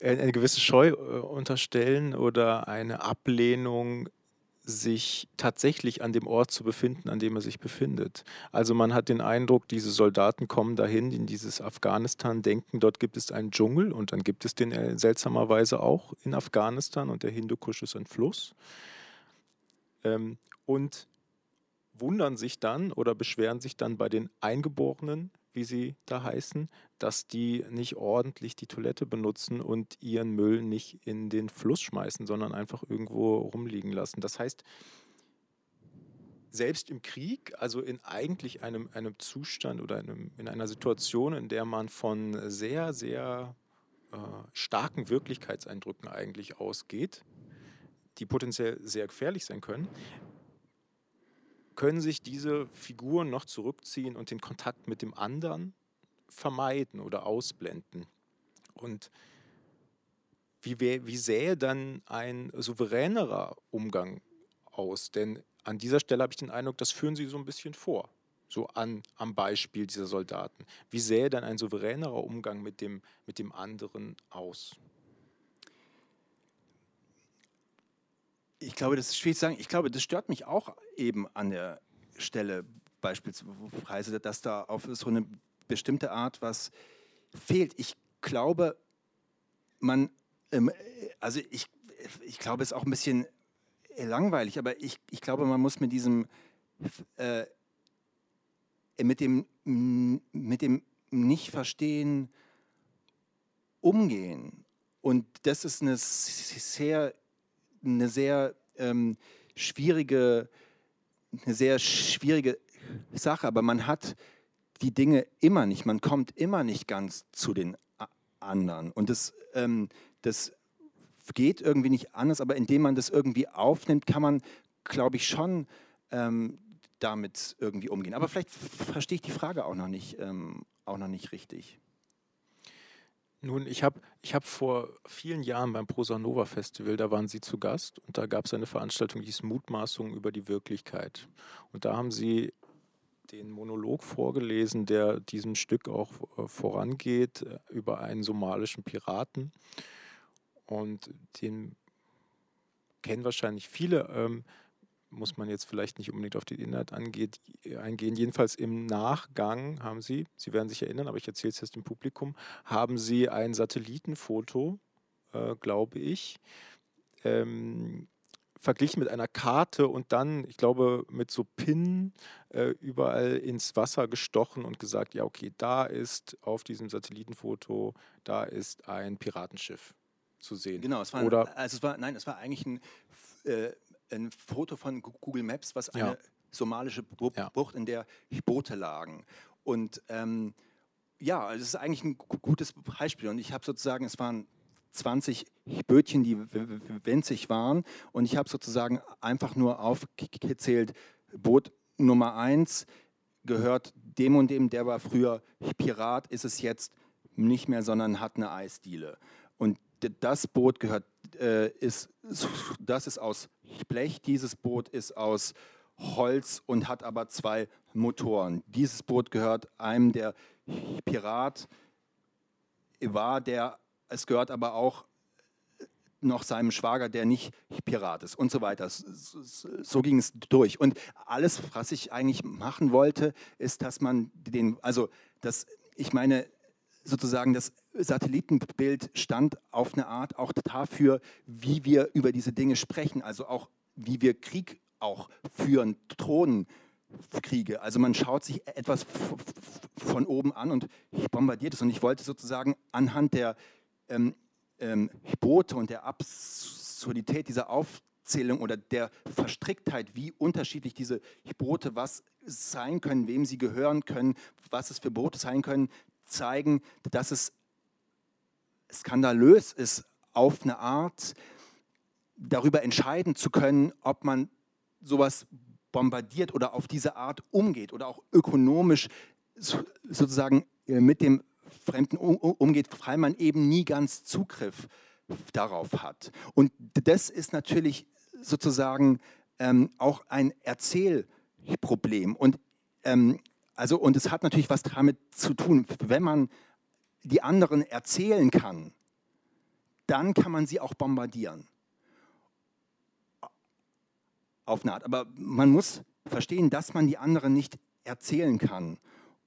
eine gewisse Scheu äh, unterstellen oder eine Ablehnung sich tatsächlich an dem Ort zu befinden, an dem er sich befindet. Also man hat den Eindruck, diese Soldaten kommen dahin in dieses Afghanistan, denken, dort gibt es einen Dschungel und dann gibt es den äh, seltsamerweise auch in Afghanistan und der Hindukusch ist ein Fluss. Ähm, und wundern sich dann oder beschweren sich dann bei den Eingeborenen, wie sie da heißen, dass die nicht ordentlich die Toilette benutzen und ihren Müll nicht in den Fluss schmeißen, sondern einfach irgendwo rumliegen lassen. Das heißt, selbst im Krieg, also in eigentlich einem, einem Zustand oder einem, in einer Situation, in der man von sehr, sehr äh, starken Wirklichkeitseindrücken eigentlich ausgeht, die potenziell sehr gefährlich sein können, können sich diese Figuren noch zurückziehen und den Kontakt mit dem anderen vermeiden oder ausblenden. Und wie, wie sähe dann ein souveränerer Umgang aus? Denn an dieser Stelle habe ich den Eindruck, das führen Sie so ein bisschen vor, so an, am Beispiel dieser Soldaten. Wie sähe dann ein souveränerer Umgang mit dem, mit dem anderen aus?
Ich glaube, das ist schwierig zu sagen. Ich glaube, das stört mich auch eben an der Stelle beispielsweise, dass da auf so eine bestimmte Art was fehlt. Ich glaube, man, ähm, also ich, ich glaube, es ist auch ein bisschen langweilig, aber ich, ich glaube, man muss mit diesem, äh, mit dem, mit dem Nicht-Verstehen umgehen. Und das ist eine sehr eine sehr ähm, schwierige, eine sehr schwierige Sache, aber man hat die Dinge immer nicht, man kommt immer nicht ganz zu den anderen. Und das, ähm, das geht irgendwie nicht anders, aber indem man das irgendwie aufnimmt, kann man, glaube ich, schon ähm, damit irgendwie umgehen. Aber vielleicht verstehe ich die Frage auch noch nicht, ähm, auch noch nicht richtig.
Nun, ich habe ich hab vor vielen Jahren beim Prosa Nova Festival, da waren Sie zu Gast und da gab es eine Veranstaltung, die hieß Mutmaßungen über die Wirklichkeit. Und da haben Sie den Monolog vorgelesen, der diesem Stück auch äh, vorangeht, äh, über einen somalischen Piraten. Und den kennen wahrscheinlich viele. Ähm, muss man jetzt vielleicht nicht unbedingt auf den Inhalt angeht, eingehen. Jedenfalls im Nachgang haben Sie, Sie werden sich erinnern, aber ich erzähle es jetzt dem Publikum, haben Sie ein Satellitenfoto, äh, glaube ich, ähm, verglichen mit einer Karte und dann, ich glaube, mit so Pinnen äh, überall ins Wasser gestochen und gesagt, ja, okay, da ist auf diesem Satellitenfoto, da ist ein Piratenschiff zu sehen.
Genau, es war, Oder, also es war, nein, es war eigentlich ein äh, ein Foto von Google Maps, was eine ja. somalische Bucht, ja. in der Boote lagen. Und ähm, ja, es ist eigentlich ein gutes Beispiel. Und ich habe sozusagen, es waren 20 Bötchen, die winzig waren. Und ich habe sozusagen einfach nur aufgezählt, Boot Nummer 1 gehört dem und dem, der war früher Pirat, ist es jetzt nicht mehr, sondern hat eine Eisdiele. Und das Boot gehört, äh, ist, das ist aus Blech, dieses Boot ist aus Holz und hat aber zwei Motoren. Dieses Boot gehört einem der Pirat war, der es gehört aber auch noch seinem Schwager, der nicht Pirat ist und so weiter. So, ging es durch. Und alles, was ich eigentlich machen wollte, ist, dass man den, also das, ich meine, sozusagen das Satellitenbild stand auf eine Art auch dafür, wie wir über diese Dinge sprechen, also auch wie wir Krieg auch führen, Thronenkriege. Also man schaut sich etwas von oben an und bombardiert es. Und ich wollte sozusagen anhand der ähm, ähm, Boote und der Absurdität dieser Aufzählung oder der Verstricktheit, wie unterschiedlich diese Boote was sein können, wem sie gehören können, was es für Boote sein können, zeigen, dass es skandalös ist, auf eine Art darüber entscheiden zu können, ob man sowas bombardiert oder auf diese Art umgeht oder auch ökonomisch sozusagen äh, mit dem Fremden umgeht, weil man eben nie ganz Zugriff darauf hat. Und das ist natürlich sozusagen ähm, auch ein Erzählproblem. Und ähm, also, und es hat natürlich was damit zu tun, wenn man die anderen erzählen kann, dann kann man sie auch bombardieren. Auf eine Art. Aber man muss verstehen, dass man die anderen nicht erzählen kann.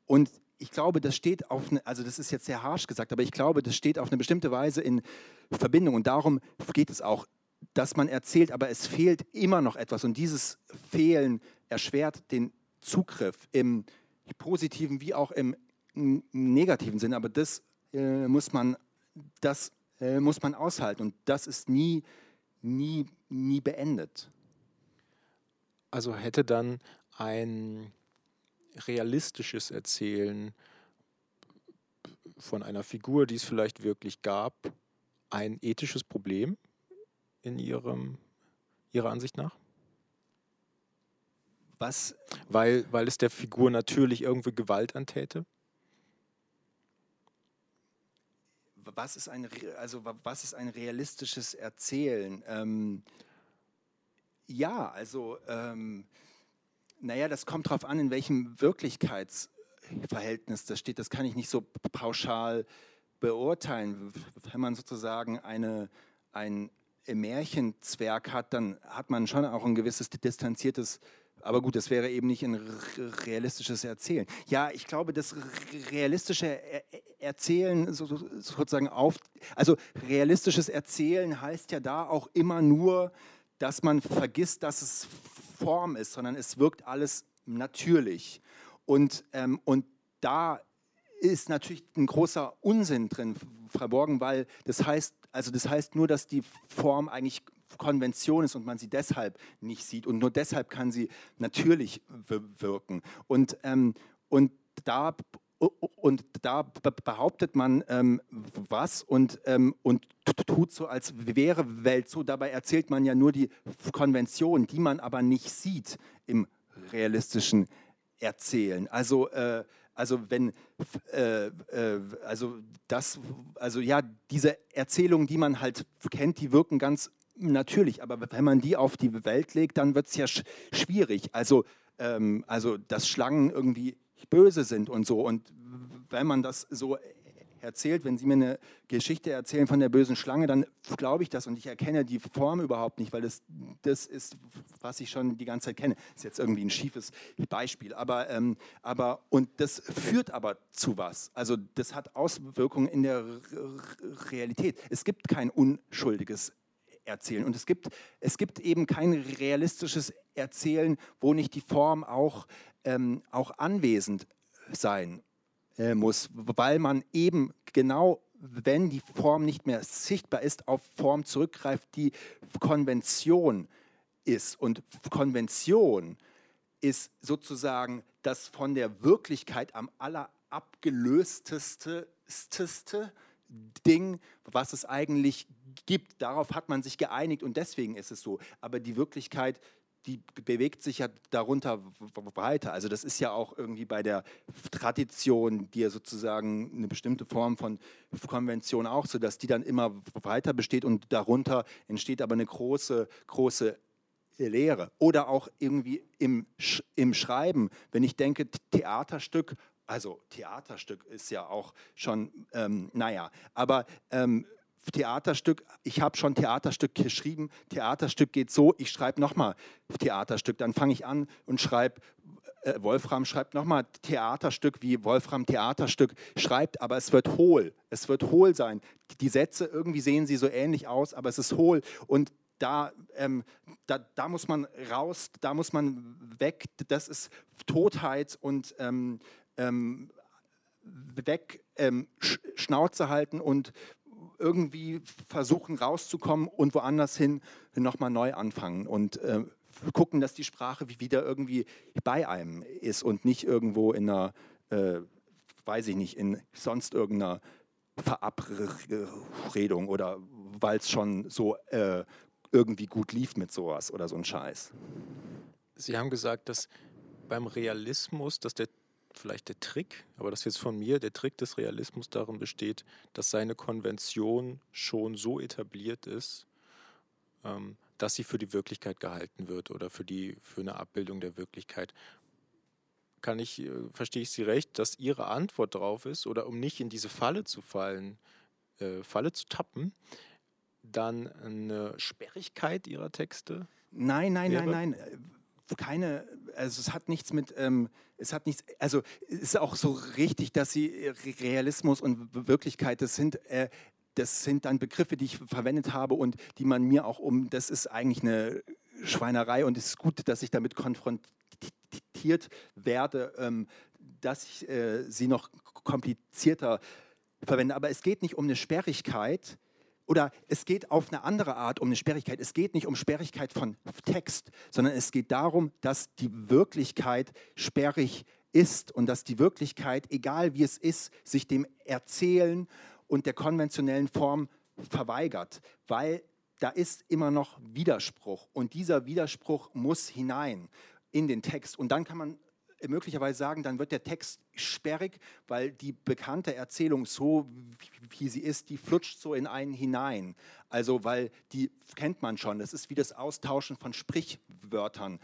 Und ich glaube, das steht auf eine, also das ist jetzt sehr harsch gesagt, aber ich glaube, das steht auf eine bestimmte Weise in Verbindung. Und darum geht es auch, dass man erzählt, aber es fehlt immer noch etwas. Und dieses Fehlen erschwert den Zugriff im positiven wie auch im negativen Sinn. Aber das äh, muss man, das äh, muss man aushalten und das ist nie, nie, nie beendet.
Also hätte dann ein realistisches Erzählen von einer Figur, die es vielleicht wirklich gab, ein ethisches Problem in ihrem, Ihrer Ansicht nach?
Was?
Weil, weil es der Figur natürlich irgendwie Gewalt antäte?
Was ist ein, also was ist ein realistisches Erzählen? Ähm, ja, also, ähm, naja, das kommt darauf an, in welchem Wirklichkeitsverhältnis das steht. Das kann ich nicht so pauschal beurteilen. Wenn man sozusagen eine, ein Märchenzwerg hat, dann hat man schon auch ein gewisses distanziertes aber gut, das wäre eben nicht ein realistisches Erzählen. Ja, ich glaube, das realistische Erzählen sozusagen auf, also realistisches Erzählen heißt ja da auch immer nur, dass man vergisst, dass es Form ist, sondern es wirkt alles natürlich. Und, ähm, und da ist natürlich ein großer Unsinn drin verborgen, weil das heißt, also das heißt nur, dass die Form eigentlich Konvention ist und man sie deshalb nicht sieht. Und nur deshalb kann sie natürlich wirken. Und, ähm, und da und da behauptet man ähm, was und, ähm, und tut so, als wäre Welt so. Dabei erzählt man ja nur die Konvention, die man aber nicht sieht im realistischen Erzählen. Also, äh, Also wenn, äh, äh, also das, also ja, diese Erzählungen, die man halt kennt, die wirken ganz natürlich, aber wenn man die auf die Welt legt, dann wird es ja sch schwierig. Also, ähm, also, dass Schlangen irgendwie böse sind und so. Und wenn man das so erzählt, wenn Sie mir eine Geschichte erzählen von der bösen Schlange, dann glaube ich das und ich erkenne die Form überhaupt nicht, weil das, das ist, was ich schon die ganze Zeit kenne. Das ist jetzt irgendwie ein schiefes Beispiel, aber, ähm, aber und das führt aber zu was. Also das hat Auswirkungen in der Realität. Es gibt kein unschuldiges Erzählen und es gibt, es gibt eben kein realistisches Erzählen, wo nicht die Form auch, ähm, auch anwesend sein äh, muss, weil man eben genau, wenn die Form nicht mehr sichtbar ist, auf Form zurückgreift, die Konvention ist. Und Konvention ist sozusagen das von der Wirklichkeit am allerabgelösteste Ding, was es eigentlich gibt. Darauf hat man sich geeinigt und deswegen ist es so. Aber die Wirklichkeit die bewegt sich ja darunter weiter. Also das ist ja auch irgendwie bei der Tradition, die ja sozusagen eine bestimmte Form von Konvention auch so, dass die dann immer weiter besteht und darunter entsteht aber eine große, große Lehre. Oder auch irgendwie im, im Schreiben, wenn ich denke, Theaterstück, also Theaterstück ist ja auch schon, ähm, naja, aber ähm, Theaterstück, ich habe schon Theaterstück geschrieben, Theaterstück geht so, ich schreibe nochmal Theaterstück, dann fange ich an und schreibe, äh, Wolfram schreibt nochmal Theaterstück, wie Wolfram Theaterstück schreibt, aber es wird hohl, es wird hohl sein. Die Sätze, irgendwie sehen sie so ähnlich aus, aber es ist hohl. Und da, ähm, da, da muss man raus, da muss man weg, das ist Totheit und ähm, ähm, weg, ähm, Schnauze halten und irgendwie versuchen rauszukommen und woanders hin nochmal neu anfangen und äh, gucken, dass die Sprache wieder irgendwie bei einem ist und nicht irgendwo in einer, äh, weiß ich nicht, in sonst irgendeiner Verabredung oder weil es schon so äh, irgendwie gut lief mit sowas oder so ein Scheiß.
Sie haben gesagt, dass beim Realismus, dass der vielleicht der Trick, aber das jetzt von mir, der Trick des Realismus darin besteht, dass seine Konvention schon so etabliert ist, ähm, dass sie für die Wirklichkeit gehalten wird oder für, die, für eine Abbildung der Wirklichkeit. Kann ich, äh, verstehe ich Sie recht, dass Ihre Antwort darauf ist, oder um nicht in diese Falle zu fallen, äh, Falle zu tappen, dann eine Sperrigkeit Ihrer Texte?
Nein, nein, wäre? nein, nein keine, also es hat nichts mit, ähm, es hat nichts, also es ist auch so richtig, dass sie Realismus und Wirklichkeit, das sind, äh, das sind dann Begriffe, die ich verwendet habe und die man mir auch um, das ist eigentlich eine Schweinerei und es ist gut, dass ich damit konfrontiert werde, ähm, dass ich äh, sie noch komplizierter verwende. Aber es geht nicht um eine Sperrigkeit, oder es geht auf eine andere Art um eine Sperrigkeit. Es geht nicht um Sperrigkeit von Text, sondern es geht darum, dass die Wirklichkeit sperrig ist und dass die Wirklichkeit, egal wie es ist, sich dem Erzählen und der konventionellen Form verweigert, weil da ist immer noch Widerspruch und dieser Widerspruch muss hinein in den Text und dann kann man möglicherweise sagen, dann wird der Text sperrig, weil die bekannte Erzählung so, wie sie ist, die flutscht so in einen hinein. Also, weil die kennt man schon. Das ist wie das Austauschen von Sprichwörtern.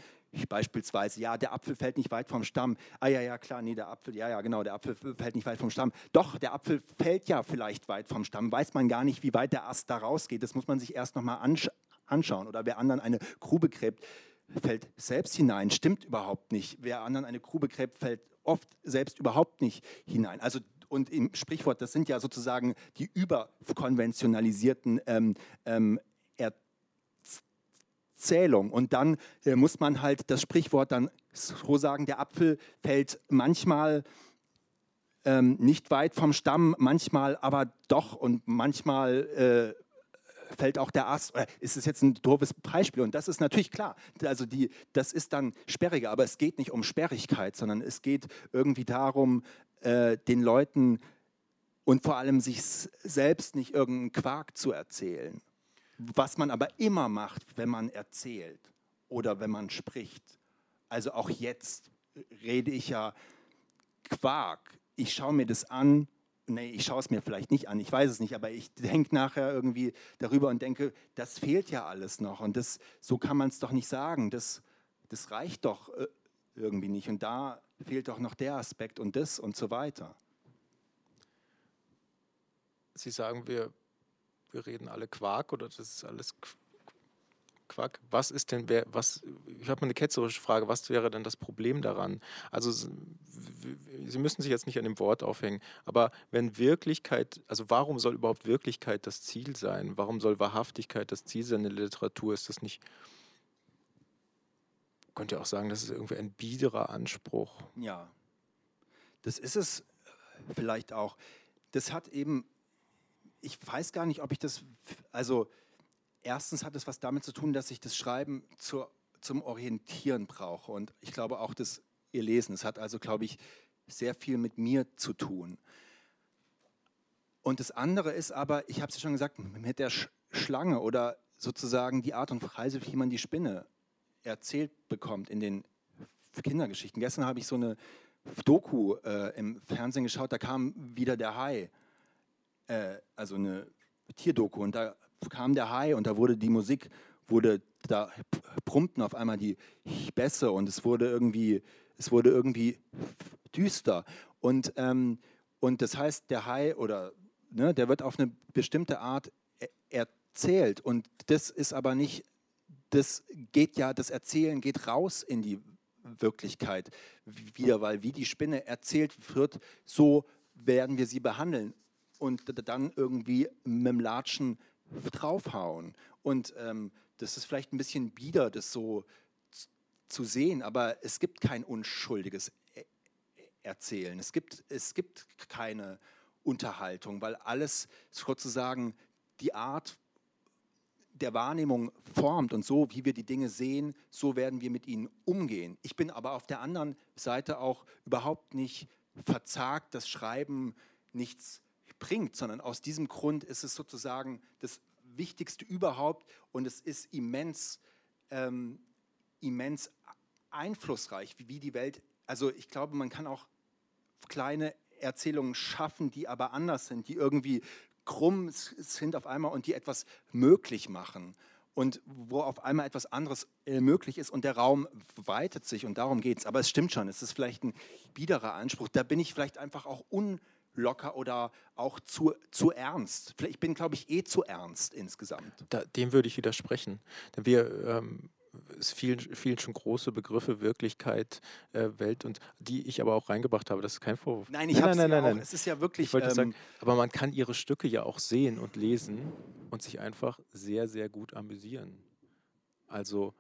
Beispielsweise, ja, der Apfel fällt nicht weit vom Stamm. Ah ja, ja, klar, nee, der Apfel, ja, ja, genau, der Apfel fällt nicht weit vom Stamm. Doch, der Apfel fällt ja vielleicht weit vom Stamm. Weiß man gar nicht, wie weit der Ast da rausgeht. Das muss man sich erst nochmal ansch anschauen. Oder wer anderen eine Grube gräbt, fällt selbst hinein, stimmt überhaupt nicht. Wer anderen eine Grube gräbt, fällt oft selbst überhaupt nicht hinein. Also und im Sprichwort, das sind ja sozusagen die überkonventionalisierten ähm, ähm, Erzählungen. Und dann äh, muss man halt das Sprichwort dann so sagen, der Apfel fällt manchmal ähm, nicht weit vom Stamm, manchmal aber doch und manchmal äh, fällt auch der Ast. Ist es jetzt ein doofes Beispiel? Und das ist natürlich klar. Also die, das ist dann sperriger, aber es geht nicht um Sperrigkeit, sondern es geht irgendwie darum, äh, den Leuten und vor allem sich selbst nicht irgendeinen Quark zu erzählen. Was man aber immer macht, wenn man erzählt oder wenn man spricht. Also auch jetzt rede ich ja Quark. Ich schaue mir das an. Nee, ich schaue es mir vielleicht nicht an, ich weiß es nicht, aber ich denke nachher irgendwie darüber und denke, das fehlt ja alles noch. Und das, so kann man es doch nicht sagen. Das, das reicht doch äh, irgendwie nicht. Und da fehlt doch noch der Aspekt und das und so weiter.
Sie sagen, wir, wir reden alle Quark oder das ist alles Quark. Was ist denn, wer, was, ich habe mal eine ketzerische Frage, was wäre denn das Problem daran? Also Sie müssen sich jetzt nicht an dem Wort aufhängen, aber wenn Wirklichkeit, also warum soll überhaupt Wirklichkeit das Ziel sein? Warum soll Wahrhaftigkeit das Ziel sein in der Literatur? Ist das nicht, könnt ihr auch sagen, das ist irgendwie ein biederer Anspruch?
Ja, das ist es vielleicht auch. Das hat eben ich weiß gar nicht, ob ich das, also erstens hat es was damit zu tun, dass ich das Schreiben zur, zum Orientieren brauche und ich glaube auch das ihr Lesen. Es hat also, glaube ich, sehr viel mit mir zu tun. Und das andere ist aber, ich habe es ja schon gesagt, mit der Schlange oder sozusagen die Art und Weise, wie man die Spinne erzählt bekommt in den Kindergeschichten. Gestern habe ich so eine Doku äh, im Fernsehen geschaut, da kam wieder der Hai äh, also eine Tierdoku und da kam der Hai und da wurde die Musik, wurde, da brummten auf einmal die Bässe und es wurde irgendwie, es wurde irgendwie düster. Und, ähm, und das heißt, der Hai oder ne, der wird auf eine bestimmte Art e-, erzählt und das ist aber nicht, das geht ja, das Erzählen geht raus in die Wirklichkeit wieder, weil wie die Spinne erzählt wird, so werden wir sie behandeln und dann irgendwie mit dem Latschen draufhauen. Und ähm, das ist vielleicht ein bisschen bieder, das so zu sehen, aber es gibt kein unschuldiges e-, Erzählen. Es gibt, es gibt keine Unterhaltung, weil alles sozusagen die Art der Wahrnehmung formt und so, wie wir die Dinge sehen, so werden wir mit ihnen umgehen. Ich bin aber auf der anderen Seite auch überhaupt nicht verzagt, das Schreiben nichts bringt, sondern aus diesem Grund ist es sozusagen das Wichtigste überhaupt und es ist immens, ähm, immens einflussreich, wie, die Welt, also ich glaube, man kann auch kleine Erzählungen schaffen, die aber anders sind, die irgendwie krumm sind auf einmal und die etwas möglich machen und wo auf einmal etwas anderes äh, möglich ist und der Raum weitet sich und darum geht es. Aber es stimmt schon, es ist vielleicht ein biederer Anspruch. Da bin ich vielleicht einfach auch un locker oder auch zu, zu ernst. Ich bin, glaube ich, eh zu ernst insgesamt.
Da, dem würde ich widersprechen. Denn wir, ähm, es fielen, fielen schon große Begriffe, Wirklichkeit, äh, Welt und die ich aber auch reingebracht habe. Das ist kein Vorwurf.
Nein, ich habe nein, nein, nein, nein. Es ist ja wirklich.
Ähm, sagen, aber man kann ihre Stücke ja auch sehen und lesen und sich einfach sehr, sehr gut amüsieren. Also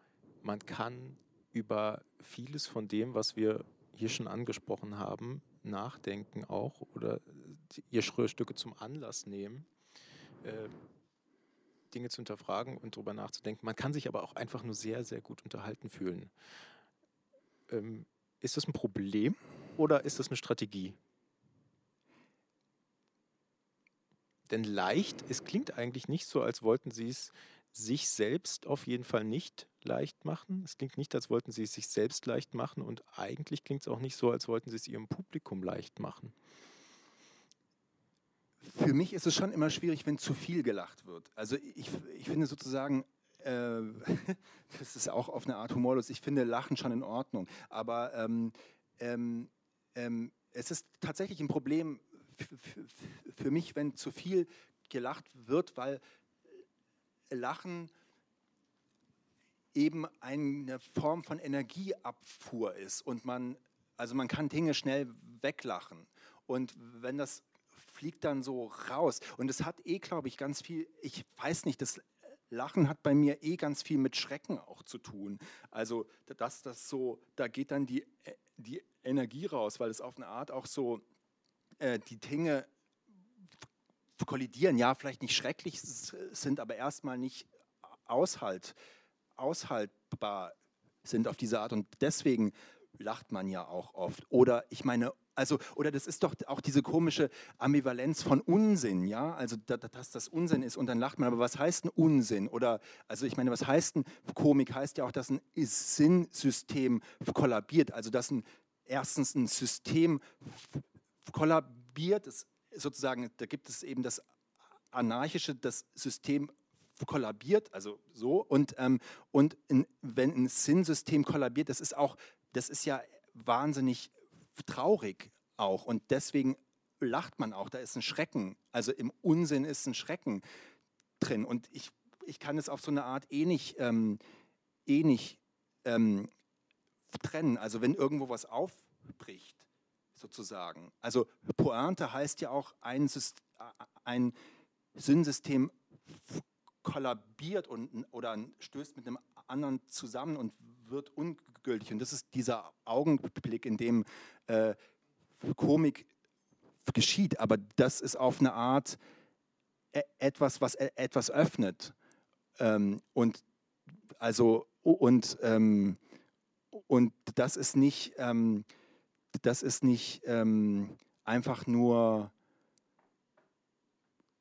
man kann über vieles von dem, was wir hier schon angesprochen haben, nachdenken auch oder ihr Stücke zum Anlass nehmen, äh, Dinge zu hinterfragen und darüber nachzudenken. Man kann sich aber auch einfach nur sehr, sehr gut unterhalten fühlen. Ähm, ist das ein Problem oder ist das eine Strategie? Denn leicht, es klingt eigentlich nicht so, als wollten sie es sich selbst auf jeden Fall nicht leicht machen. Es klingt nicht, als wollten sie es sich selbst leicht machen und eigentlich klingt es auch nicht so, als wollten sie es ihrem Publikum leicht machen.
Für mich ist es schon immer schwierig, wenn zu viel gelacht wird. Also ich, ich finde sozusagen, äh, das ist auch auf eine Art humorlos, ich finde Lachen schon in Ordnung. Aber ähm, ähm, ähm, es ist tatsächlich ein Problem für mich, wenn zu viel gelacht wird, weil Lachen eben eine Form von Energieabfuhr ist und man, also man kann Dinge schnell weglachen. Und wenn das fliegt dann so raus und es hat eh, glaube ich, ganz viel, ich weiß nicht, das Lachen hat bei mir eh ganz viel mit Schrecken auch zu tun. Also, dass das so, da geht dann die, die Energie raus, weil es auf eine Art auch so äh, die Dinge kollidieren, ja, vielleicht nicht schrecklich sind, aber erstmal nicht aushalt, aushaltbar sind auf diese Art. Und deswegen lacht man ja auch oft. Oder ich meine, also, oder das ist doch auch diese komische Ambivalenz von Unsinn, ja, also dass das Unsinn ist und dann lacht man, aber was heißt ein Unsinn? Oder, also ich meine, was heißt ein Komik? Heißt ja auch, dass ein Sinnsystem kollabiert, also dass ein erstens ein System kollabiert, es, sozusagen, da gibt es eben das anarchische, das System kollabiert, also so, und, ähm, und in, wenn ein Sinnsystem kollabiert, das ist auch, das ist ja wahnsinnig traurig auch und deswegen lacht man auch, da ist ein Schrecken, also im Unsinn ist ein Schrecken drin und ich, ich kann es auf so eine Art eh ähm, eh ähm, trennen, also wenn irgendwo was aufbricht, sozusagen, also Pointe heißt ja auch ein, ein Sinnsystem kollabiert und, oder stößt mit einem anderen zusammen und wird ungültig. Und das ist dieser Augenblick, in dem äh, Komik geschieht. Aber das ist auf eine Art e etwas, was e etwas öffnet. Ähm, und also und, ähm, und das ist nicht, ähm, das ist nicht ähm, einfach nur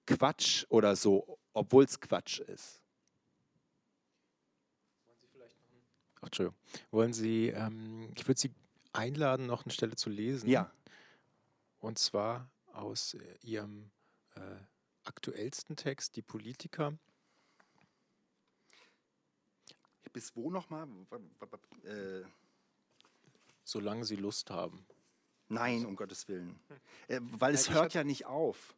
Quatsch oder so, obwohl es Quatsch ist.
Wollen Sie vielleicht noch Ach, Entschuldigung. Wollen Sie, ähm, ich würde Sie einladen, noch eine Stelle zu lesen.
Ja.
Und zwar aus äh, Ihrem äh, aktuellsten Text, Die Politiker.
Bis wo nochmal? Äh
Solange Sie Lust haben.
Nein, um Gottes Willen. Äh, weil es hört ja nicht auf.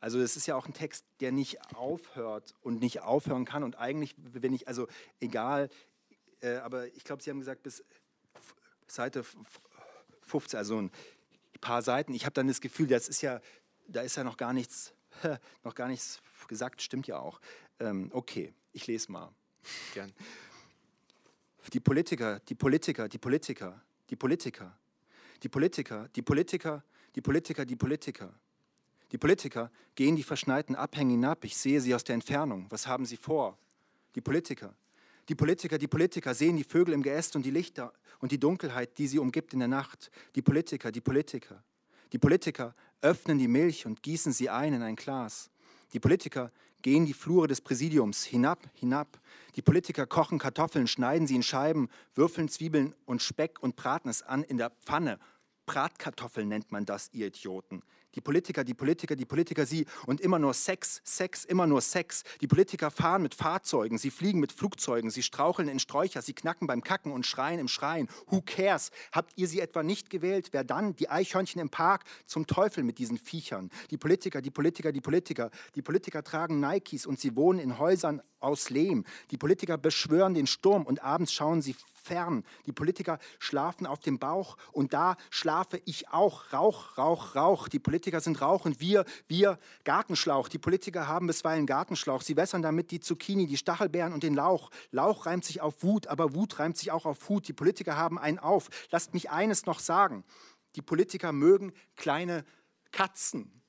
Also es ist ja auch ein Text, der nicht aufhört und nicht aufhören kann. Und eigentlich, wenn ich, also egal, äh, aber ich glaube, Sie haben gesagt, bis Seite 15, also ein paar Seiten. Ich habe dann das Gefühl, das ist ja, da ist ja noch gar nichts, noch gar nichts gesagt, stimmt ja auch. Ähm, okay, ich lese mal. Gern. Die Politiker, die Politiker, die Politiker, die Politiker, die Politiker, die Politiker, die Politiker, die Politiker. Die Politiker gehen die verschneiten Abhänge hinab. Ich sehe sie aus der Entfernung. Was haben sie vor? Die Politiker. Die Politiker, die Politiker sehen die Vögel im Geäst und die Lichter und die Dunkelheit, die sie umgibt in der Nacht. Die Politiker, die Politiker. Die Politiker öffnen die Milch und gießen sie ein in ein Glas. Die Politiker gehen die Flure des Präsidiums hinab, hinab. Die Politiker kochen Kartoffeln, schneiden sie in Scheiben, würfeln Zwiebeln und Speck und braten es an in der Pfanne. Bratkartoffeln nennt man das, ihr Idioten. Die Politiker, die Politiker, die Politiker, sie und immer nur Sex, Sex, immer nur Sex. Die Politiker fahren mit Fahrzeugen, sie fliegen mit Flugzeugen, sie straucheln in Sträucher, sie knacken beim Kacken und schreien im Schreien. Who cares? Habt ihr sie etwa nicht gewählt? Wer dann? Die Eichhörnchen im Park? Zum Teufel mit diesen Viechern. Die Politiker, die Politiker, die Politiker. Die Politiker tragen Nikes und sie wohnen in Häusern aus Lehm. Die Politiker beschwören den Sturm und abends schauen sie fern. Die Politiker schlafen auf dem Bauch und da schlafe ich auch. Rauch, Rauch, Rauch. Die Politiker sind Rauch und wir, wir Gartenschlauch. Die Politiker haben bisweilen Gartenschlauch. Sie wässern damit die Zucchini, die Stachelbeeren und den Lauch. Lauch reimt sich auf Wut, aber Wut reimt sich auch auf Hut. Die Politiker haben einen auf. Lasst mich eines noch sagen. Die Politiker mögen kleine Katzen.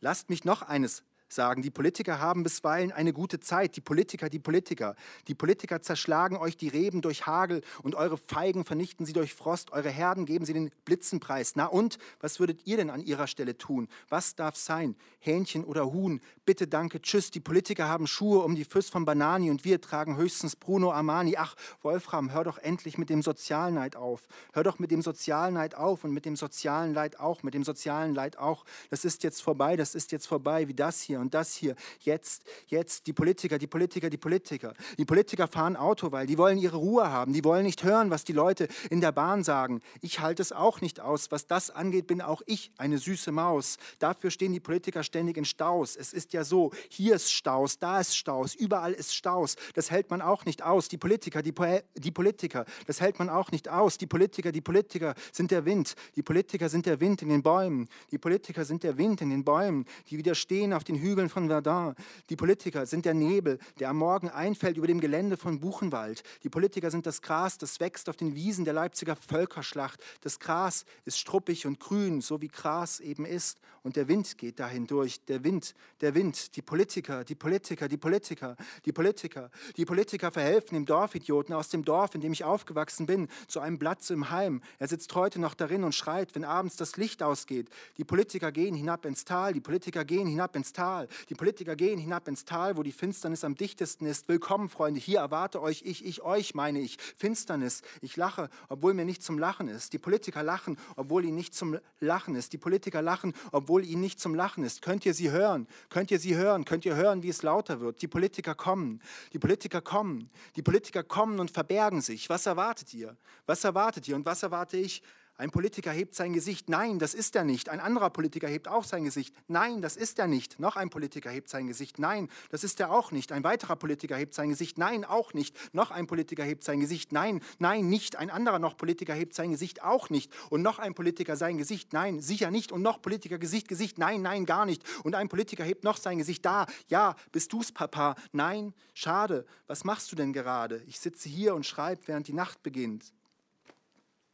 Lasst mich noch eines sagen. Die Politiker haben bisweilen eine gute Zeit. Die Politiker, die Politiker. Die Politiker zerschlagen euch die Reben durch Hagel und eure Feigen vernichten sie durch Frost. Eure Herden geben sie den Blitzenpreis. Na und, was würdet ihr denn an ihrer Stelle tun? Was darf sein? Hähnchen oder Huhn? Bitte, danke, tschüss. Die Politiker haben Schuhe um die Füße von Banani und wir tragen höchstens Bruno Armani. Ach, Wolfram, hör doch endlich mit dem Sozialneid auf. Hör doch mit dem Sozialneid auf und mit dem sozialen Leid auch, mit dem sozialen Leid auch. Das ist jetzt vorbei, das ist jetzt vorbei, wie das hier und das hier. Jetzt, jetzt, die Politiker, die Politiker, die Politiker. Die Politiker fahren Auto, weil die wollen ihre Ruhe haben. Die wollen nicht hören, was die Leute in der Bahn sagen. Ich halte es auch nicht aus. Was das angeht, bin auch ich eine süße Maus. Dafür stehen die Politiker ständig in Staus. Es ist ja so, hier ist Staus, da ist Staus, überall ist Staus. Das hält man auch nicht aus. Die Politiker, die, po die Politiker, das hält man auch nicht aus. Die Politiker, die Politiker sind der Wind. Die Politiker sind der Wind in den Bäumen. Die Politiker sind der Wind in den Bäumen, die widerstehen auf den Hügeln Hügeln von Verdun. Die Politiker sind der Nebel, der am Morgen einfällt über dem Gelände von Buchenwald. Die Politiker sind das Gras, das wächst auf den Wiesen der Leipziger Völkerschlacht. Das Gras ist struppig und grün, so wie Gras eben ist. Und der Wind geht dahin durch. Der Wind, der Wind. Die Politiker, die Politiker, die Politiker, die Politiker. Die Politiker verhelfen dem Dorfidioten aus dem Dorf, in dem ich aufgewachsen bin, zu einem Platz im Heim. Er sitzt heute noch darin und schreit, wenn abends das Licht ausgeht. Die Politiker gehen hinab ins Tal, die Politiker gehen hinab ins Tal. Tal. Die Politiker gehen hinab ins Tal, wo die Finsternis am dichtesten ist. Willkommen, Freunde, hier erwarte euch ich, ich euch, meine ich. Finsternis. Ich lache, obwohl mir nicht zum Lachen ist. Die Politiker lachen, obwohl ihnen nicht zum Lachen ist. Die Politiker lachen, obwohl ihnen nicht zum Lachen ist. Könnt ihr sie hören? Könnt ihr sie hören? Könnt ihr hören, wie es lauter wird? Die Politiker kommen. Die Politiker kommen. Die Politiker kommen und verbergen sich. Was erwartet ihr? Was erwartet ihr und was erwarte ich? Ein Politiker hebt sein Gesicht. Nein, das ist er nicht. Ein anderer Politiker hebt auch sein Gesicht. Nein, das ist er nicht. Noch ein Politiker hebt sein Gesicht. Nein, das ist er auch nicht. Ein weiterer Politiker hebt sein Gesicht. Nein, auch nicht. Noch ein Politiker hebt sein Gesicht. Nein, nein, nicht. Ein anderer noch Politiker hebt sein Gesicht auch nicht. Und noch ein Politiker sein Gesicht. Nein, sicher nicht. Und noch Politiker Gesicht, Gesicht. Nein, nein, gar nicht. Und ein Politiker hebt noch sein Gesicht. Da, ja, bist du's, Papa? Nein, schade. Was machst du denn gerade? Ich sitze hier und schreibe, während die Nacht beginnt.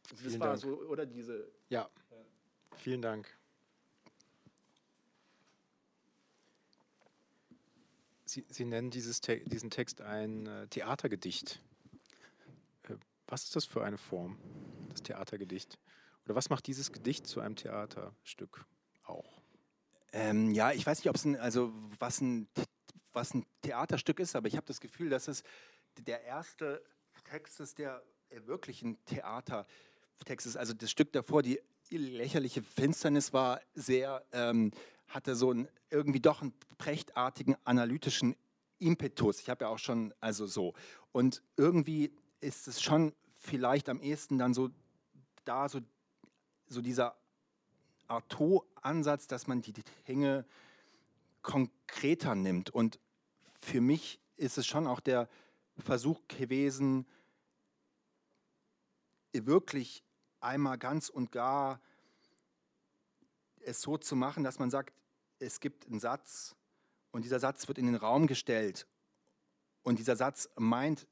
Das Vielen war Dank. so, oder diese. Ja. Vielen Dank. Sie, Sie nennen dieses Te diesen Text ein äh, Theatergedicht. Äh, was ist das für eine Form, das Theatergedicht? Oder was macht dieses Gedicht zu einem Theaterstück auch?
Ähm, ja, ich weiß nicht, ob es ein, also was ein, was ein Theaterstück ist, aber ich habe das Gefühl, dass es der erste Text ist, der wirklich ein Theater Text ist. Also das Stück davor, die lächerliche Finsternis war sehr, ähm, hatte so einen, irgendwie doch einen prächtartigen analytischen Impetus. Ich habe ja auch schon, also so. Und irgendwie ist es schon vielleicht am ehesten dann so da, so, so dieser Artaud-Ansatz, dass man die Dinge konkreter nimmt. Und für mich ist es schon auch der Versuch gewesen, wirklich einmal ganz und gar es so zu machen, dass man sagt, es gibt einen Satz und dieser Satz wird in den Raum gestellt und dieser Satz meint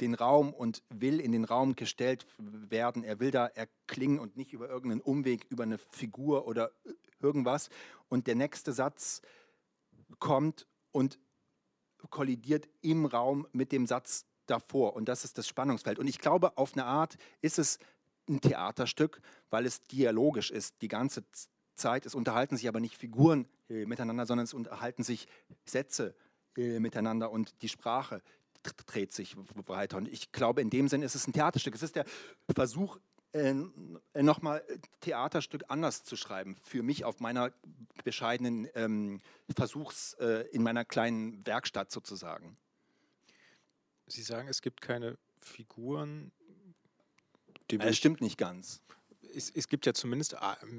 den Raum und will in den Raum gestellt werden. Er will da erklingen und nicht über irgendeinen Umweg, über eine Figur oder irgendwas. Und der nächste Satz kommt und kollidiert im Raum mit dem Satz davor. Und das ist das Spannungsfeld. Und ich glaube, auf eine Art ist es ein Theaterstück, weil es dialogisch ist die ganze Zeit. Es unterhalten sich aber nicht Figuren äh, miteinander, sondern es unterhalten sich Sätze äh, miteinander und die Sprache dreht sich weiter. Und ich glaube, in dem Sinn ist es ein Theaterstück. Es ist der Versuch, äh, nochmal Theaterstück anders zu schreiben. Für mich auf meiner bescheidenen ähm, Versuchs, äh, in meiner kleinen Werkstatt sozusagen.
Sie sagen, es gibt keine Figuren,
das äh, stimmt nicht ganz.
Es, es, gibt ja zumindest,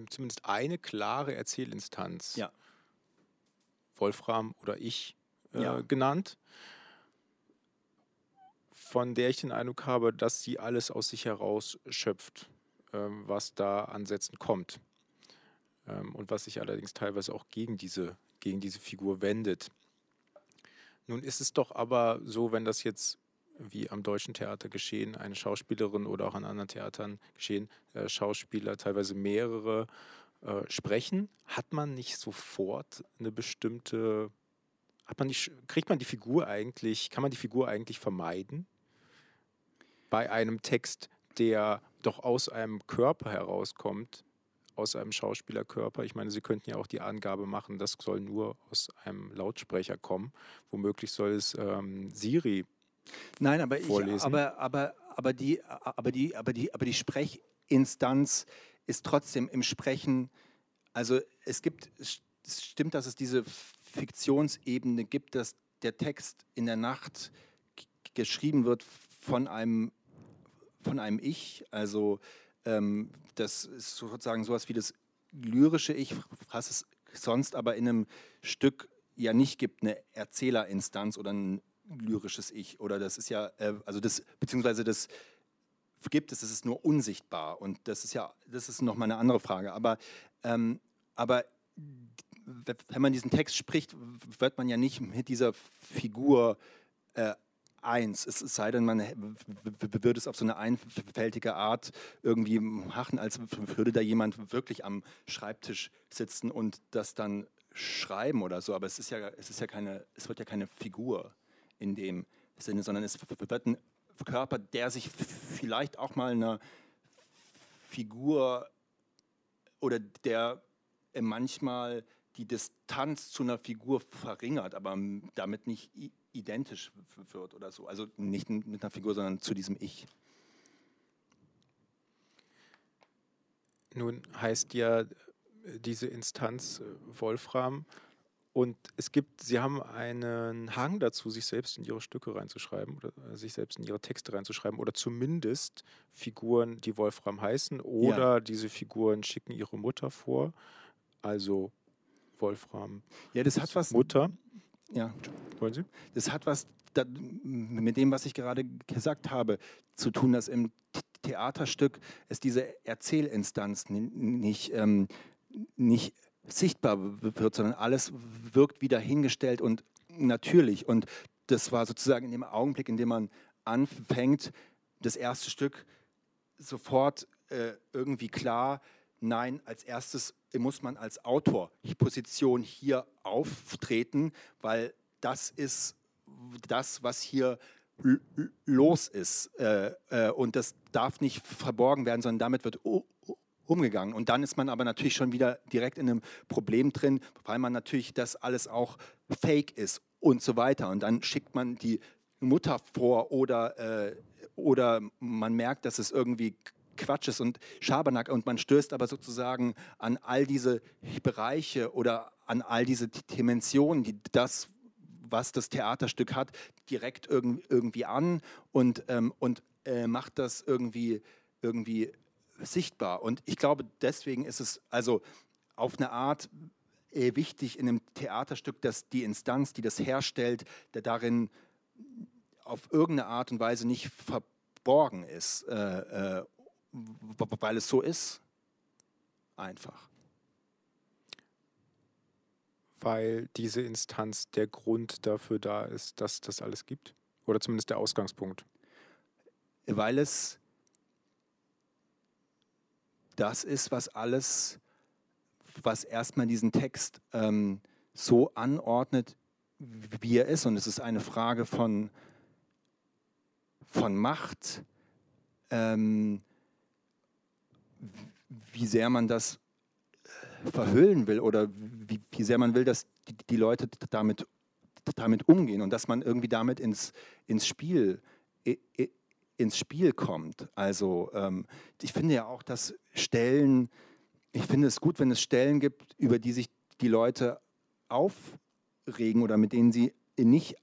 zumindest eine klare Erzählinstanz.
Ja.
Wolfram oder ich äh, ja. genannt, von der ich den Eindruck habe, dass sie alles aus sich heraus schöpft, ähm, was da ansetzen kommt. Ähm, und was sich allerdings teilweise auch gegen diese, gegen diese Figur wendet. Nun ist es doch aber so, wenn das jetzt wie am Deutschen Theater geschehen, eine Schauspielerin oder auch an anderen Theatern geschehen, äh, Schauspieler, teilweise mehrere äh, sprechen, hat man nicht sofort eine bestimmte, hat man nicht, kriegt man die Figur eigentlich, kann man die Figur eigentlich vermeiden? Bei einem Text, der doch aus einem Körper herauskommt, aus einem Schauspielerkörper. Ich meine, Sie könnten ja auch die Angabe machen, das soll nur aus einem Lautsprecher kommen. Womöglich soll es ähm, Siri
Nein, aber, ich, aber, aber, aber, die, aber, die, aber, die, aber die Sprechinstanz ist trotzdem im Sprechen, also es gibt, es stimmt, dass es diese Fiktionsebene gibt, dass der Text in der Nacht geschrieben wird von einem, von einem Ich, also ähm, das ist sozusagen sowas wie das lyrische Ich, was es sonst aber in einem Stück ja nicht gibt, eine Erzählerinstanz oder ein lyrisches Ich oder das ist ja, äh, also das, beziehungsweise das gibt es, das ist nur unsichtbar und das ist ja, das ist nochmal eine andere Frage. Aber, ähm, aber wenn man diesen Text spricht, wird man ja nicht mit dieser Figur äh, eins. Es sei denn, man würde es auf so eine einfältige Art irgendwie machen, als würde da jemand wirklich am Schreibtisch sitzen und das dann schreiben oder so. Aber es ist ja, es ist ja keine, es wird ja keine Figur in dem Sinne, sondern es wird ein Körper, der sich vielleicht auch mal einer Figur oder der manchmal die Distanz zu einer Figur verringert, aber damit nicht identisch wird oder so. Also nicht mit einer Figur, sondern zu diesem Ich.
Nun heißt ja diese Instanz äh, Wolfram und es gibt, Sie haben einen Hang dazu, sich selbst in Ihre Stücke reinzuschreiben oder äh, sich selbst in Ihre Texte reinzuschreiben oder zumindest Figuren, die Wolfram heißen oder ja. diese Figuren schicken ihre Mutter vor. Also Wolfram.
Ja, das hat was.
Mutter.
Ja. Wollen Sie? Das hat was da, mit dem, was ich gerade gesagt habe, zu tun, dass im Theaterstück es diese Erzählinstanz nicht, ähm, nicht sichtbar wird, sondern alles wirkt wieder hingestellt und natürlich. Und das war sozusagen in dem Augenblick, in dem man anfängt, das erste Stück sofort äh, irgendwie klar, nein, als erstes muss man als Autor die Position hier auftreten, weil das ist das, was hier los ist. Äh, äh, und das darf nicht verborgen werden, sondern damit wird umgegangen. Und dann ist man aber natürlich schon wieder direkt in einem Problem drin, weil man natürlich das alles auch fake ist und so weiter. Und dann schickt man die Mutter vor oder, äh, oder man merkt, dass es irgendwie Quatsch ist und Schabernack und man stößt aber sozusagen an all diese Bereiche oder an all diese Dimensionen, die das, was das Theaterstück hat, direkt irgendwie an und, ähm, und äh, macht das irgendwie, irgendwie sichtbar. Und ich glaube, deswegen ist es also auf eine Art äh, wichtig in einem Theaterstück, dass die Instanz, die das herstellt, der darin auf irgendeine Art und Weise nicht verborgen ist, äh, äh, weil es so ist. Einfach.
Weil diese Instanz der Grund dafür da ist, dass das alles gibt? Oder zumindest der Ausgangspunkt?
Weil es das ist, was alles, was erstmal diesen Text ähm, so anordnet, wie er ist. Und es ist eine Frage von, von Macht, ähm, wie sehr man das verhüllen will oder wie, wie sehr man will, dass die, die Leute damit, damit umgehen und dass man irgendwie damit ins, ins Spiel ins Spiel kommt. Also ähm, ich finde ja auch, dass Stellen, ich finde es gut, wenn es Stellen gibt, über die sich die Leute aufregen oder mit denen sie nicht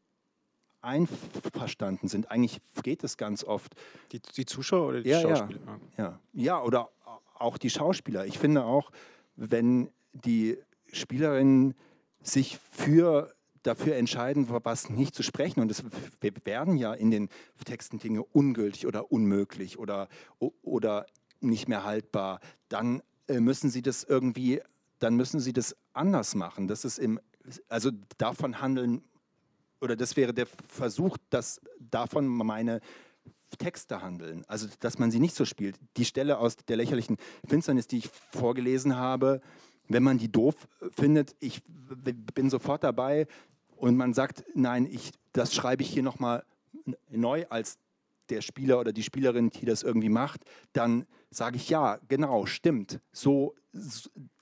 einverstanden sind. Eigentlich geht es ganz oft.
Die, die Zuschauer oder die
ja,
Schauspieler?
Ja. ja, ja, oder auch die Schauspieler. Ich finde auch, wenn die Spielerinnen sich für dafür entscheiden, was nicht zu sprechen. Und es werden ja in den Texten Dinge ungültig oder unmöglich oder, oder nicht mehr haltbar. Dann äh, müssen sie das irgendwie, dann müssen sie das anders machen. Das ist im, also davon handeln, oder das wäre der Versuch, dass davon meine Texte handeln. Also, dass man sie nicht so spielt. Die Stelle aus der lächerlichen Finsternis, die ich vorgelesen habe, wenn man die doof findet, ich bin sofort dabei, und man sagt, nein, ich, das schreibe ich hier nochmal neu als der Spieler oder die Spielerin, die das irgendwie macht, dann sage ich ja, genau, stimmt. So,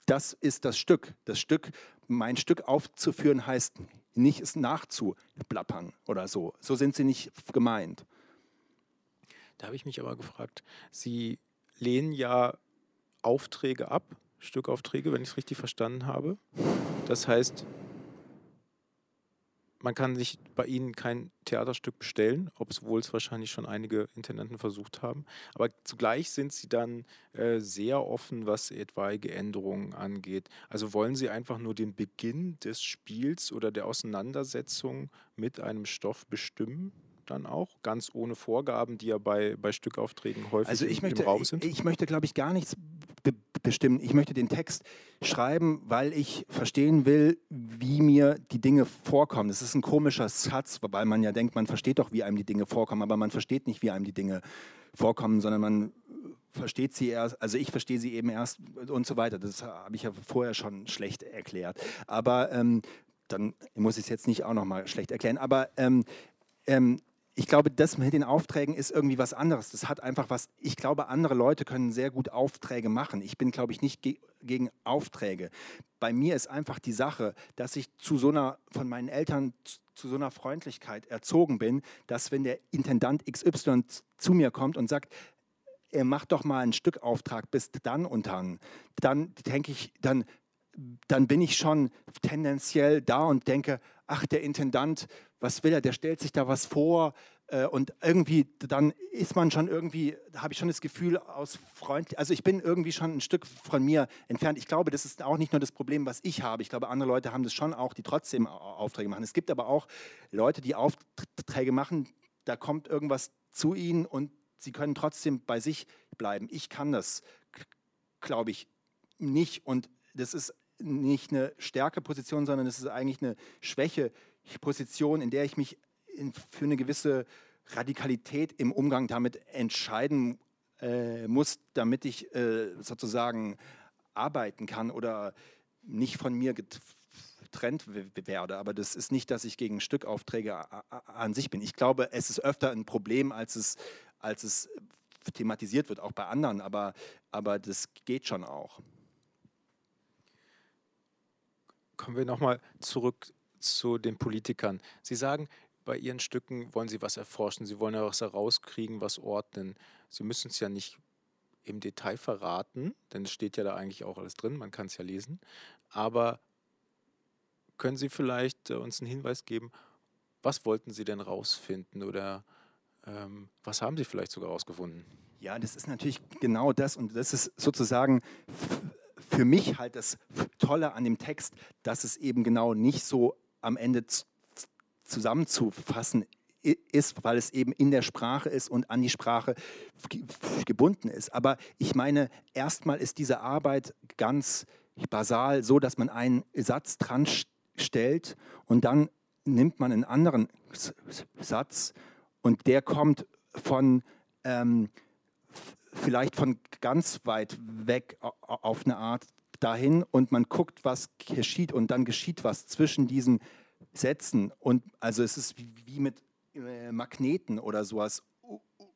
das ist das Stück. Das Stück, mein Stück aufzuführen heißt nicht es nachzuplappern oder so. So sind sie nicht gemeint.
Da habe ich mich aber gefragt, Sie lehnen ja Aufträge ab, Stückaufträge, wenn ich es richtig verstanden habe. Das heißt, man kann sich bei Ihnen kein Theaterstück bestellen, obwohl es wahrscheinlich schon einige Intendanten versucht haben. Aber zugleich sind Sie dann äh, sehr offen, was etwaige Änderungen angeht. Also wollen Sie einfach nur den Beginn des Spiels oder der Auseinandersetzung mit einem Stoff bestimmen? Dann auch, ganz ohne Vorgaben, die ja bei, bei Stückaufträgen häufig
also ich
im,
möchte,
im Raum sind?
Ich, ich möchte, glaube ich, gar nichts be bestimmen. Ich möchte den Text schreiben, weil ich verstehen will, wie mir die Dinge vorkommen. Das ist ein komischer Satz, weil man ja denkt, man versteht doch, wie einem die Dinge vorkommen, aber man versteht nicht, wie einem die Dinge vorkommen, sondern man versteht sie erst, also ich verstehe sie eben erst und so weiter. Das habe ich ja vorher schon schlecht erklärt. Aber ähm, dann muss ich es jetzt nicht auch nochmal schlecht erklären. Aber ähm, ähm, ich glaube, das mit den Aufträgen ist irgendwie was anderes. Das hat einfach was, ich glaube, andere Leute können sehr gut Aufträge machen. Ich bin, glaube ich, nicht ge gegen Aufträge. Bei mir ist einfach die Sache, dass ich zu so einer, von meinen Eltern zu so einer Freundlichkeit erzogen bin, dass wenn der Intendant XY zu mir kommt und sagt, er macht doch mal einen Stückauftrag bis dann und dann, dann denke ich, dann, dann bin ich schon tendenziell da und denke, ach, der Intendant, was will er, der stellt sich da was vor äh, und irgendwie, dann ist man schon irgendwie, da habe ich schon das Gefühl aus freundlich, also ich bin irgendwie schon ein Stück von mir entfernt. Ich glaube, das ist auch nicht nur das Problem, was ich habe. Ich glaube, andere Leute haben das schon auch, die trotzdem Aufträge machen. Es gibt aber auch Leute, die Aufträge machen, da kommt irgendwas zu ihnen und sie können trotzdem bei sich bleiben. Ich kann das, glaube ich, nicht und das ist nicht eine Stärkeposition, sondern es ist eigentlich eine Schwächeposition, in der ich mich in, für eine gewisse Radikalität im Umgang damit entscheiden äh, muss, damit ich äh, sozusagen arbeiten kann oder nicht von mir getrennt werde. Aber das ist nicht, dass ich gegen Stückaufträge an sich bin. Ich glaube, es ist öfter ein Problem, als es, als es thematisiert wird, auch bei anderen. Aber, aber das geht schon auch.
Kommen wir nochmal zurück zu den Politikern. Sie sagen, bei Ihren Stücken wollen Sie was erforschen, Sie wollen ja was herauskriegen, was ordnen. Sie müssen es ja nicht im Detail verraten, denn es steht ja da eigentlich auch alles drin, man kann es ja lesen. Aber können Sie vielleicht äh, uns einen Hinweis geben, was wollten Sie denn rausfinden oder ähm, was haben Sie vielleicht sogar rausgefunden?
Ja, das ist natürlich genau das und das ist sozusagen für mich halt das Tolle an dem Text, dass es eben genau nicht so am Ende zusammenzufassen ist, weil es eben in der Sprache ist und an die Sprache gebunden ist. Aber ich meine, erstmal ist diese Arbeit ganz basal so, dass man einen Satz dran stellt und dann nimmt man einen anderen Satz und der kommt von ähm, vielleicht von ganz weit weg auf eine Art dahin und man guckt, was geschieht und dann geschieht was zwischen diesen Sätzen. Und also es ist wie, mit äh, Magneten oder sowas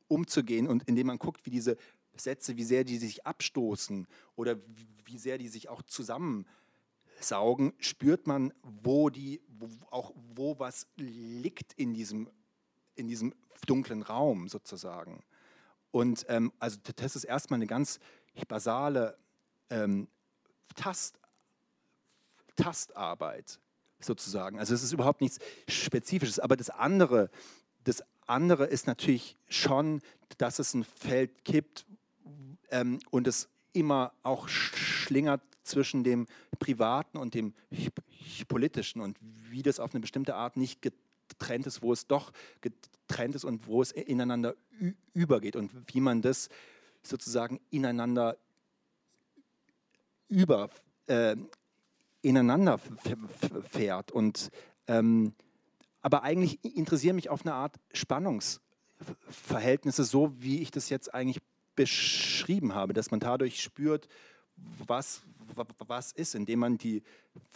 umzugehen und indem man guckt, wie diese Sätze, wie sehr die sich abstoßen oder wie sehr die sich auch zusammensaugen, spürt man, wo die, wo, auch wo was liegt in diesem, in diesem dunklen Raum sozusagen. Und ähm, also das ist erstmal eine ganz basale ähm, Tast, Tastarbeit sozusagen. Also es ist überhaupt nichts Spezifisches. Aber das andere, das andere ist natürlich schon, dass es ein Feld gibt ähm, und es immer auch schlingert zwischen dem Privaten und dem Politischen und wie das auf eine bestimmte Art nicht getrennt ist, wo es doch getrennt ist und wo es ineinander übergeht und wie man das sozusagen ineinander über, äh, ineinander fährt. Und, ähm, aber eigentlich interessieren mich auf eine Art Spannungsverhältnisse, so wie ich das jetzt eigentlich beschrieben habe, dass man dadurch spürt, was, was ist, indem man die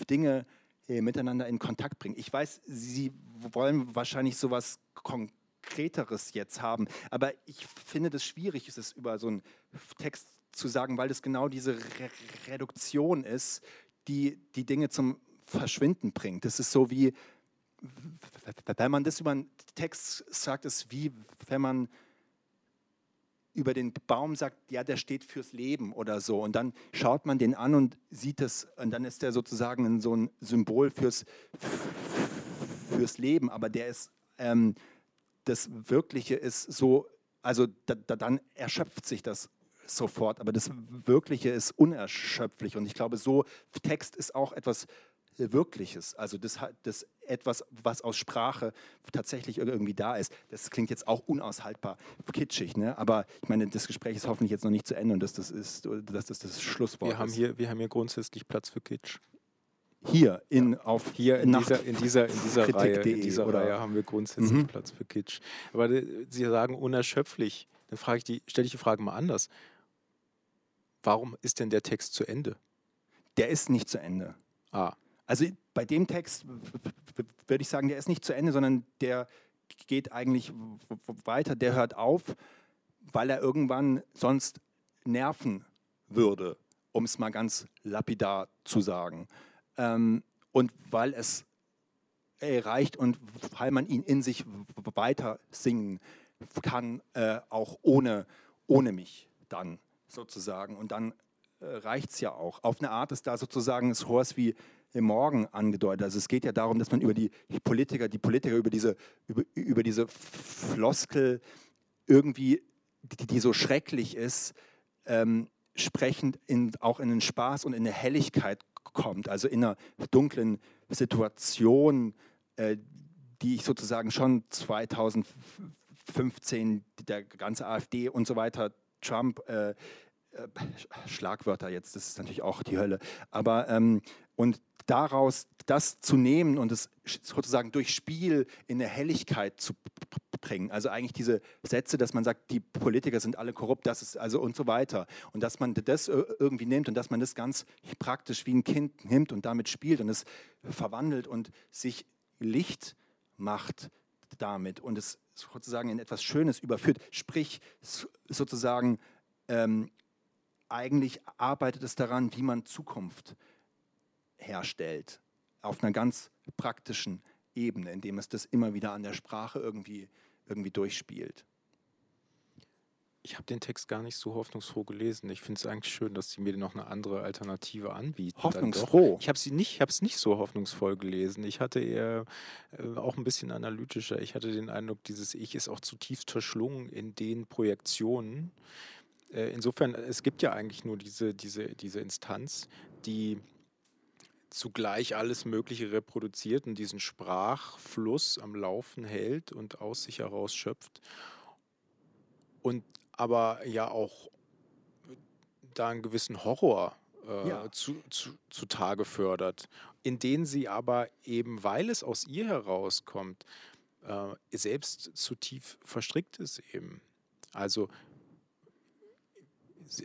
Dinge äh, miteinander in Kontakt bringt. Ich weiß, Sie wollen wahrscheinlich sowas Konkreteres jetzt haben, aber ich finde das schwierig, es über so einen Text zu sagen, weil das genau diese Re Reduktion ist, die die Dinge zum Verschwinden bringt. Das ist so wie, wenn man das über einen Text sagt, ist wie, wenn man über den Baum sagt, ja, der steht fürs Leben oder so. Und dann schaut man den an und sieht es, und dann ist der sozusagen so ein Symbol fürs, fürs Leben. Aber der ist, ähm, das Wirkliche ist so, also da, da, dann erschöpft sich das sofort, aber das Wirkliche ist unerschöpflich. Und ich glaube, so Text ist auch etwas Wirkliches, also das, das etwas, was aus Sprache tatsächlich irgendwie da ist. Das klingt jetzt auch unaushaltbar kitschig, ne? aber ich meine, das Gespräch ist hoffentlich jetzt noch nicht zu Ende und dass das, ist, dass das das Schlusswort
wir haben
ist.
Hier, wir haben hier grundsätzlich Platz für Kitsch.
Hier in auf
hier in dieser in dieser in dieser Reihe in dieser
oder?
Reihe haben wir grundsätzlich mhm. Platz für Kitsch. Aber äh, Sie sagen unerschöpflich. Dann frage ich die stelle ich die Frage mal anders. Warum ist denn der Text zu Ende?
Der ist nicht zu Ende.
Ah.
Also bei dem Text würde ich sagen, der ist nicht zu Ende, sondern der geht eigentlich weiter, der hört auf, weil er irgendwann sonst nerven würde, um es mal ganz lapidar zu sagen. Ähm, und weil es erreicht und weil man ihn in sich weiter singen kann, äh, auch ohne, ohne mich dann sozusagen. Und dann äh, reicht es ja auch. Auf eine Art ist da sozusagen das Horst wie im Morgen angedeutet. Also es geht ja darum, dass man über die Politiker, die Politiker über diese, über, über diese Floskel irgendwie, die, die so schrecklich ist, ähm, sprechend in, auch in den Spaß und in eine Helligkeit kommt, also in einer dunklen Situation, äh, die ich sozusagen schon 2015, der ganze AfD und so weiter, Trump, äh, äh, Schlagwörter jetzt, das ist natürlich auch die Hölle, aber ähm, und daraus das zu nehmen und es sozusagen durch Spiel in eine Helligkeit zu bringen. Also eigentlich diese Sätze, dass man sagt, die Politiker sind alle korrupt, das ist also und so weiter. Und dass man das irgendwie nimmt und dass man das ganz praktisch wie ein Kind nimmt und damit spielt und es verwandelt und sich Licht macht damit und es sozusagen in etwas Schönes überführt. Sprich, sozusagen, ähm, eigentlich arbeitet es daran, wie man Zukunft herstellt, auf einer ganz praktischen Ebene, indem es das immer wieder an der Sprache irgendwie, irgendwie durchspielt.
Ich habe den Text gar nicht so hoffnungsfroh gelesen. Ich finde es eigentlich schön, dass sie mir noch eine andere Alternative anbieten.
Hoffnungsfroh?
Ich habe sie nicht, habe es nicht so hoffnungsvoll gelesen. Ich hatte eher äh, auch ein bisschen analytischer. Ich hatte den Eindruck, dieses Ich ist auch zutiefst verschlungen in den Projektionen. Äh, insofern, es gibt ja eigentlich nur diese, diese, diese Instanz, die zugleich alles Mögliche reproduziert und diesen Sprachfluss am Laufen hält und aus sich heraus schöpft. Und aber ja auch da einen gewissen Horror äh, ja. zu, zu, zutage fördert, in den sie aber eben, weil es aus ihr herauskommt, äh, selbst zu tief verstrickt ist eben. Also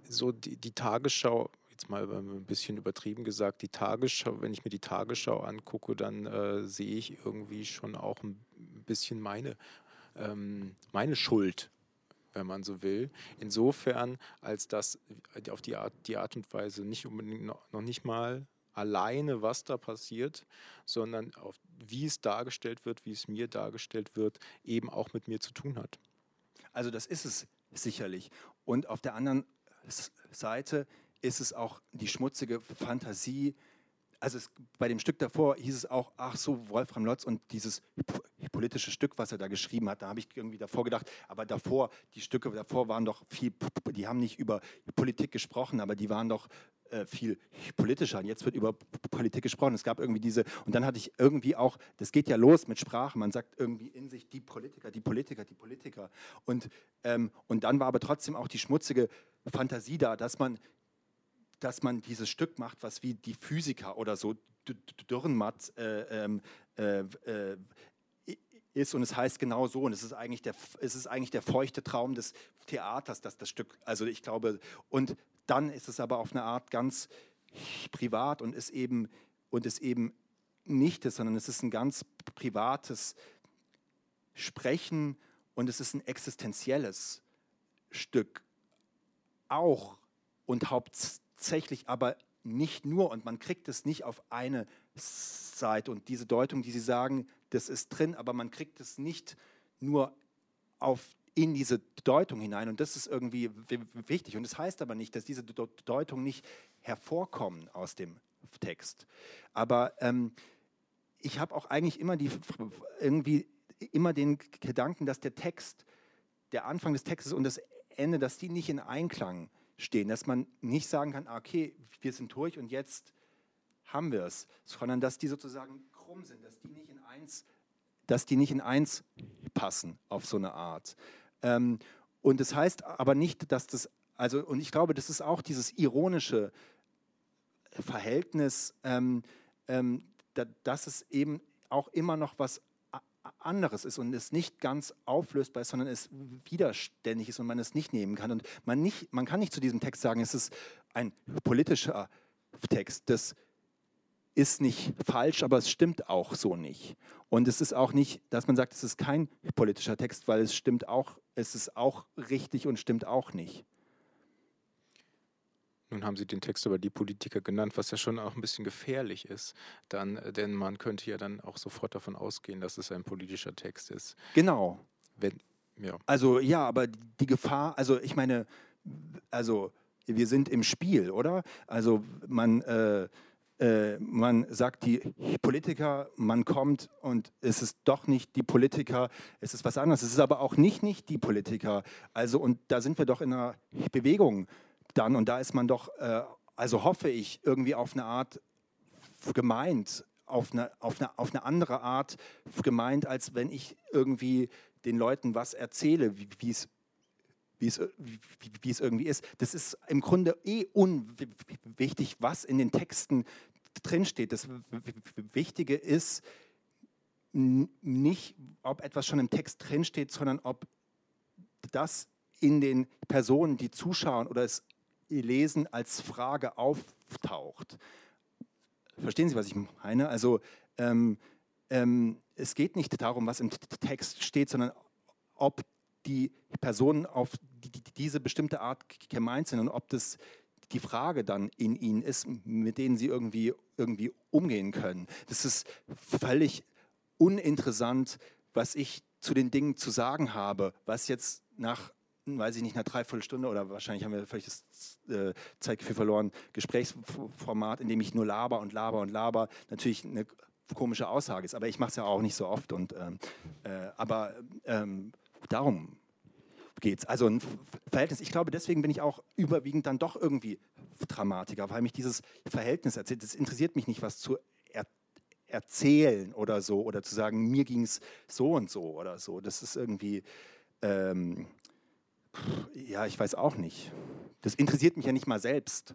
so die, die Tagesschau, jetzt mal ein bisschen übertrieben gesagt, die Tagesschau, wenn ich mir die Tagesschau angucke, dann äh, sehe ich irgendwie schon auch ein bisschen meine, ähm, meine Schuld wenn man so will. Insofern, als dass auf die Art, die Art und Weise nicht unbedingt noch, noch nicht mal alleine, was da passiert, sondern auf, wie es dargestellt wird, wie es mir dargestellt wird, eben auch mit mir zu tun hat.
Also das ist es sicherlich. Und auf der anderen Seite ist es auch die schmutzige Fantasie also es, bei dem Stück davor hieß es auch, ach so, Wolfram Lotz und dieses politische Stück, was er da geschrieben hat, da habe ich irgendwie davor gedacht, aber davor, die Stücke davor waren doch viel, die haben nicht über Politik gesprochen, aber die waren doch äh, viel politischer. Und jetzt wird über Politik gesprochen. Es gab irgendwie diese, und dann hatte ich irgendwie auch, das geht ja los mit Sprache, man sagt irgendwie in sich die Politiker, die Politiker, die Politiker. Und, ähm, und dann war aber trotzdem auch die schmutzige Fantasie da, dass man dass man dieses Stück macht, was wie die Physiker oder so Dürrenmatt äh, ähm, äh, äh, ist. Und es heißt genau so. Und es ist eigentlich der es ist eigentlich der feuchte Traum des Theaters, dass das Stück also ich glaube und dann ist es aber auf eine Art ganz privat und ist eben und ist eben nicht das, sondern es ist ein ganz privates Sprechen und es ist ein existenzielles Stück auch und hauptsächlich tatsächlich aber nicht nur und man kriegt es nicht auf eine Seite und diese Deutung, die Sie sagen, das ist drin, aber man kriegt es nicht nur auf in diese Deutung hinein und das ist irgendwie wichtig und das heißt aber nicht, dass diese Deutungen nicht hervorkommen aus dem Text. Aber ähm, ich habe auch eigentlich immer die irgendwie immer den Gedanken, dass der Text, der Anfang des Textes und das Ende, dass die nicht in Einklang stehen, dass man nicht sagen kann, ah, okay, wir sind durch und jetzt haben wir es, sondern dass die sozusagen krumm sind, dass die nicht in eins, dass die nicht in eins passen auf so eine Art. Ähm, und das heißt aber nicht, dass das, also, und ich glaube, das ist auch dieses ironische Verhältnis, ähm, ähm, da, dass es eben auch immer noch was anderes ist und es nicht ganz auflösbar ist, sondern es widerständig ist und man es nicht nehmen kann. Und man, nicht, man kann nicht zu diesem Text sagen, es ist ein politischer Text. Das ist nicht falsch, aber es stimmt auch so nicht. Und es ist auch nicht, dass man sagt, es ist kein politischer Text, weil es stimmt auch, es ist auch richtig und stimmt auch nicht.
Nun haben Sie den Text über die Politiker genannt, was ja schon auch ein bisschen gefährlich ist, dann, äh, denn man könnte ja dann auch sofort davon ausgehen, dass es ein politischer Text ist.
Genau.
Wenn, ja.
Also ja, aber die Gefahr, also ich meine, also wir sind im Spiel, oder? Also man, äh, äh, man sagt die Politiker, man kommt und es ist doch nicht die Politiker, es ist was anderes. Es ist aber auch nicht nicht die Politiker. Also und da sind wir doch in einer Bewegung dann und da ist man doch, äh, also hoffe ich, irgendwie auf eine Art gemeint, auf eine, auf, eine, auf eine andere Art gemeint, als wenn ich irgendwie den Leuten was erzähle, wie es wie es, wie, es irgendwie ist. Das ist im Grunde eh unwichtig, was in den Texten drinsteht. Das Wichtige ist nicht, ob etwas schon im Text drinsteht, sondern ob das in den Personen, die zuschauen oder es lesen, als Frage auftaucht. Verstehen Sie, was ich meine? Also ähm, ähm, es geht nicht darum, was im Text steht, sondern ob die Personen auf die, die, diese bestimmte Art gemeint sind und ob das die Frage dann in ihnen ist, mit denen sie irgendwie, irgendwie umgehen können. Das ist völlig uninteressant, was ich zu den Dingen zu sagen habe, was jetzt nach, weiß ich nicht, einer Dreiviertelstunde oder wahrscheinlich haben wir völlig das äh, Zeitgefühl verloren, Gesprächsformat, in dem ich nur laber und laber und laber, natürlich eine komische Aussage ist. Aber ich mache es ja auch nicht so oft. Und, ähm, äh, aber ähm, darum es. Also ein Verhältnis. Ich glaube, deswegen bin ich auch überwiegend dann doch irgendwie Dramatiker, weil mich dieses Verhältnis erzählt. Es interessiert mich nicht, was zu er erzählen oder so oder zu sagen, mir ging es so und so oder so. Das ist irgendwie, ähm, ja, ich weiß auch nicht. Das interessiert mich ja nicht mal selbst.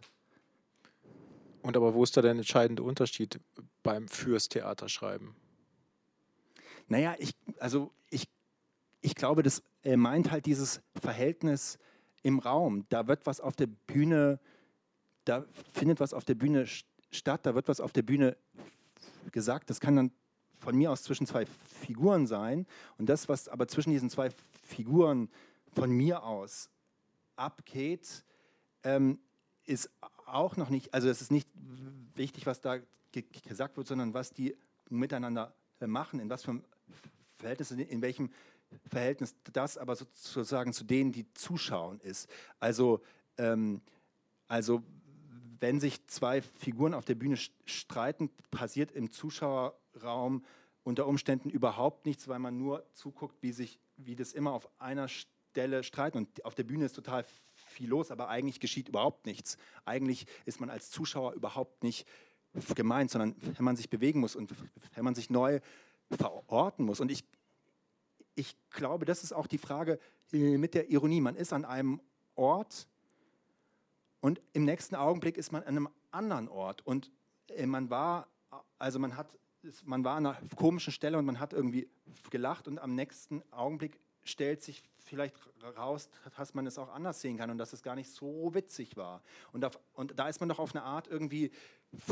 Und aber wo ist da der entscheidende Unterschied beim Fürs Theaterschreiben?
Naja, ich, also ich ich glaube, das meint halt dieses Verhältnis im Raum. Da wird was auf der Bühne, da findet was auf der Bühne statt, da wird was auf der Bühne gesagt. Das kann dann von mir aus zwischen zwei Figuren sein. Und das, was aber zwischen diesen zwei Figuren von mir aus abgeht, ähm, ist auch noch nicht, also es ist nicht wichtig, was da gesagt wird, sondern was die miteinander machen, in was für Verhältnis, in welchem Verhältnis das aber sozusagen zu denen, die zuschauen, ist. Also, ähm, also wenn sich zwei Figuren auf der Bühne streiten, passiert im Zuschauerraum unter Umständen überhaupt nichts, weil man nur zuguckt, wie sich, wie das immer auf einer Stelle streiten. Und auf der Bühne ist total viel los, aber eigentlich geschieht überhaupt nichts. Eigentlich ist man als Zuschauer überhaupt nicht gemeint, sondern wenn man sich bewegen muss und wenn man sich neu verorten muss. Und ich, ich glaube, das ist auch die Frage äh, mit der Ironie. Man ist an einem Ort und im nächsten Augenblick ist man an einem anderen Ort. Und äh, man war, also man hat, man war an einer komischen Stelle und man hat irgendwie gelacht und am nächsten Augenblick stellt sich vielleicht raus, dass man es auch anders sehen kann und dass es gar nicht so witzig war. Und, auf, und da ist man doch auf eine Art irgendwie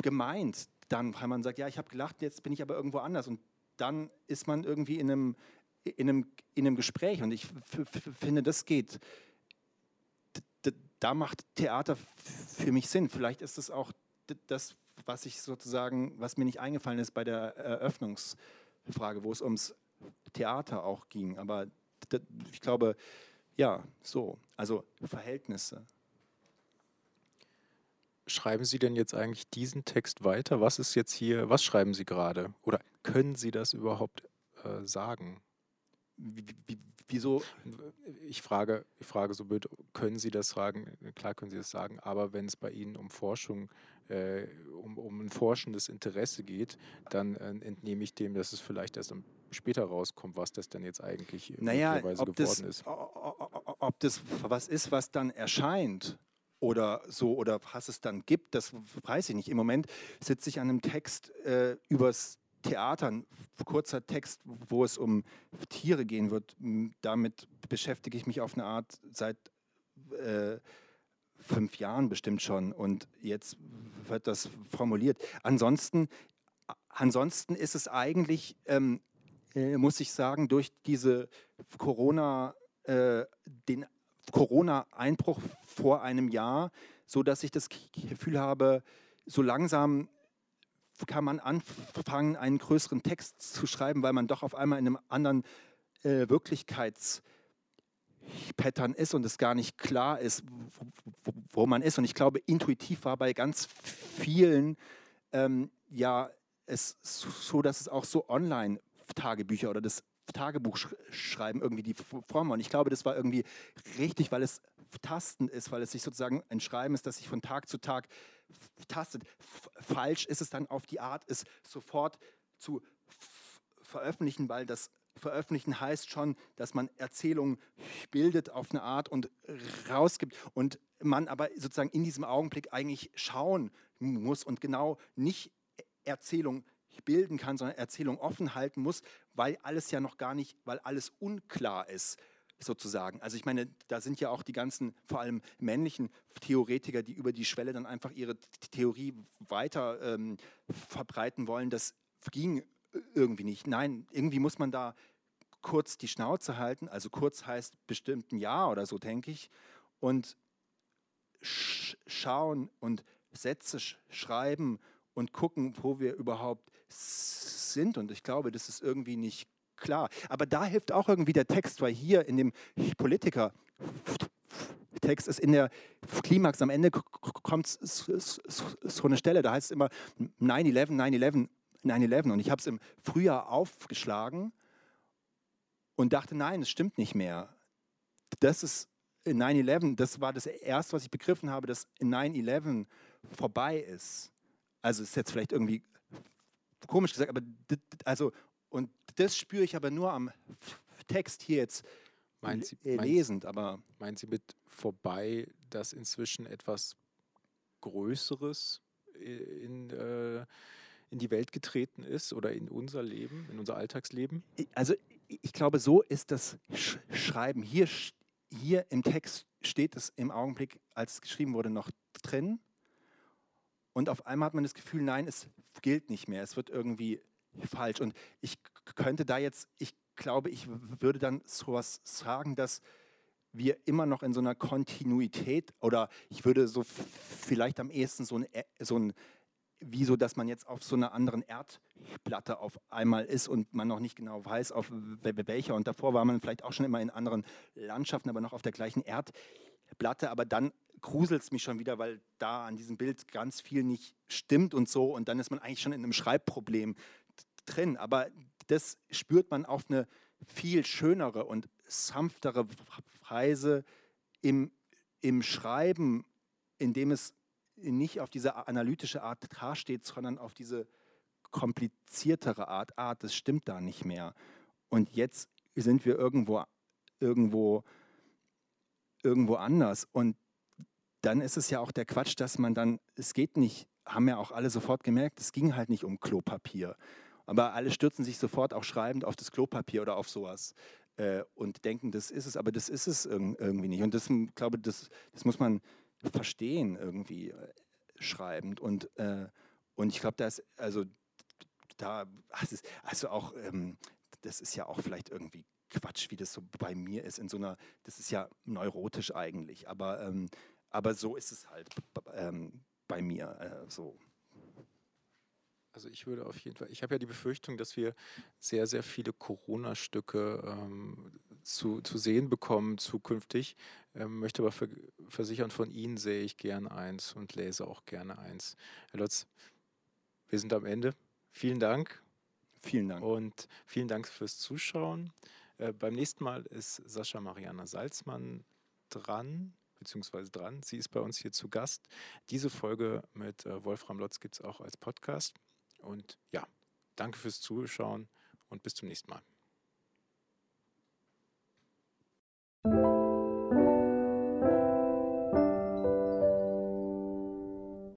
gemeint, dann, weil man sagt, ja, ich habe gelacht, jetzt bin ich aber irgendwo anders. Und dann ist man irgendwie in einem, in einem, in einem Gespräch. Und ich finde, das geht. Da macht Theater für mich Sinn. Vielleicht ist es auch das, was ich sozusagen, was mir nicht eingefallen ist bei der Eröffnungsfrage, wo es ums Theater auch ging. Aber ich glaube, ja, so. Also Verhältnisse.
Schreiben Sie denn jetzt eigentlich diesen Text weiter? Was ist jetzt hier, was schreiben Sie gerade? Oder können Sie das überhaupt äh, sagen?
wieso?
Ich frage, ich frage so blöd, können Sie das sagen? Klar können Sie das sagen, aber wenn es bei Ihnen um Forschung, äh, um, um ein forschendes Interesse geht, dann äh, entnehme ich dem, dass es vielleicht erst später rauskommt, was das denn jetzt eigentlich
naja, geworden das, ist. Ob das was ist, was dann erscheint oder so oder was es dann gibt, das weiß ich nicht. Im Moment sitze ich an einem Text äh, übers Theater, ein kurzer Text, wo es um Tiere gehen wird. Damit beschäftige ich mich auf eine Art seit äh, fünf Jahren bestimmt schon und jetzt wird das formuliert. Ansonsten, ansonsten ist es eigentlich, ähm, äh, muss ich sagen, durch diese Corona, äh, den Corona-Einbruch vor einem Jahr, so dass ich das Gefühl habe, so langsam kann man anfangen, einen größeren Text zu schreiben, weil man doch auf einmal in einem anderen äh, Wirklichkeitspattern ist und es gar nicht klar ist, wo, wo, man ist. Und ich glaube, intuitiv war bei ganz vielen ähm, ja es so, dass es auch so Online-Tagebücher oder das Tagebuch schreiben irgendwie die Form. Und ich glaube, das war irgendwie richtig, weil es tastend ist, weil es sich sozusagen ein Schreiben ist, das sich von Tag zu Tag tastet. Falsch ist es dann auf die Art, es sofort zu veröffentlichen, weil das Veröffentlichen heißt schon, dass man Erzählungen bildet auf eine Art und rausgibt und man aber sozusagen in diesem Augenblick eigentlich schauen muss und genau nicht Erzählung bilden kann, sondern Erzählung offen halten muss, weil alles ja noch gar nicht, weil alles unklar ist sozusagen. Also ich meine, da sind ja auch die ganzen, vor allem männlichen Theoretiker, die über die Schwelle dann einfach ihre Theorie weiter ähm, verbreiten wollen. Das ging irgendwie nicht. Nein, irgendwie muss man da kurz die Schnauze halten. Also kurz heißt bestimmt ein Jahr oder so, denke ich. Und sch schauen und Sätze sch schreiben und gucken, wo wir überhaupt sind. Und ich glaube, das ist irgendwie nicht klar. Aber da hilft auch irgendwie der Text, weil hier in dem Politiker Text ist in der Klimax am Ende kommt so eine Stelle, da heißt es immer 9-11, 9-11, 9-11. Und ich habe es im Frühjahr aufgeschlagen und dachte, nein, es stimmt nicht mehr. Das ist 9-11, das war das erste, was ich begriffen habe, dass 9-11 vorbei ist. Also ist jetzt vielleicht irgendwie komisch gesagt, aber also und das spüre ich aber nur am Text hier jetzt meint Sie, lesend. Aber
meinen Sie mit vorbei, dass inzwischen etwas Größeres in, äh, in die Welt getreten ist oder in unser Leben, in unser Alltagsleben?
Also ich glaube, so ist das Schreiben. Hier, hier im Text steht es im Augenblick, als es geschrieben wurde, noch drin. Und auf einmal hat man das Gefühl, nein, es gilt nicht mehr. Es wird irgendwie falsch. Und ich könnte da jetzt, ich glaube, ich würde dann sowas sagen, dass wir immer noch in so einer Kontinuität oder ich würde so vielleicht am ehesten so ein, so ein wie dass man jetzt auf so einer anderen Erdplatte auf einmal ist und man noch nicht genau weiß, auf welcher. Und davor war man vielleicht auch schon immer in anderen Landschaften, aber noch auf der gleichen Erdplatte. Aber dann gruselt es mich schon wieder, weil da an diesem Bild ganz viel nicht stimmt und so. Und dann ist man eigentlich schon in einem Schreibproblem drin. Aber das spürt man auf eine viel schönere und sanftere Weise im, im Schreiben, indem es nicht auf diese analytische Art dasteht, sondern auf diese kompliziertere Art, Art, ah, das stimmt da nicht mehr. Und jetzt sind wir irgendwo, irgendwo, irgendwo anders. Und dann ist es ja auch der Quatsch, dass man dann, es geht nicht, haben ja auch alle sofort gemerkt, es ging halt nicht um Klopapier. Aber alle stürzen sich sofort auch schreibend auf das Klopapier oder auf sowas äh, und denken, das ist es, aber das ist es irgendwie nicht. Und das, glaube das, das muss man verstehen irgendwie äh, schreibend. Und, äh, und ich glaube, da ist, also da, also auch, ähm, das ist ja auch vielleicht irgendwie Quatsch, wie das so bei mir ist, in so einer, das ist ja neurotisch eigentlich, aber, ähm, aber so ist es halt ähm, bei mir äh, so.
Also ich würde auf jeden Fall, ich habe ja die Befürchtung, dass wir sehr, sehr viele Corona-Stücke ähm, zu, zu sehen bekommen zukünftig. Ähm, möchte aber ver versichern, von Ihnen sehe ich gern eins und lese auch gerne eins. Herr Lotz, wir sind am Ende. Vielen Dank.
Vielen Dank.
Und vielen Dank fürs Zuschauen. Äh, beim nächsten Mal ist Sascha Mariana Salzmann dran beziehungsweise dran. Sie ist bei uns hier zu Gast. Diese Folge mit äh, Wolfram Lotz gibt es auch als Podcast. Und ja, danke fürs Zuschauen und bis zum nächsten Mal.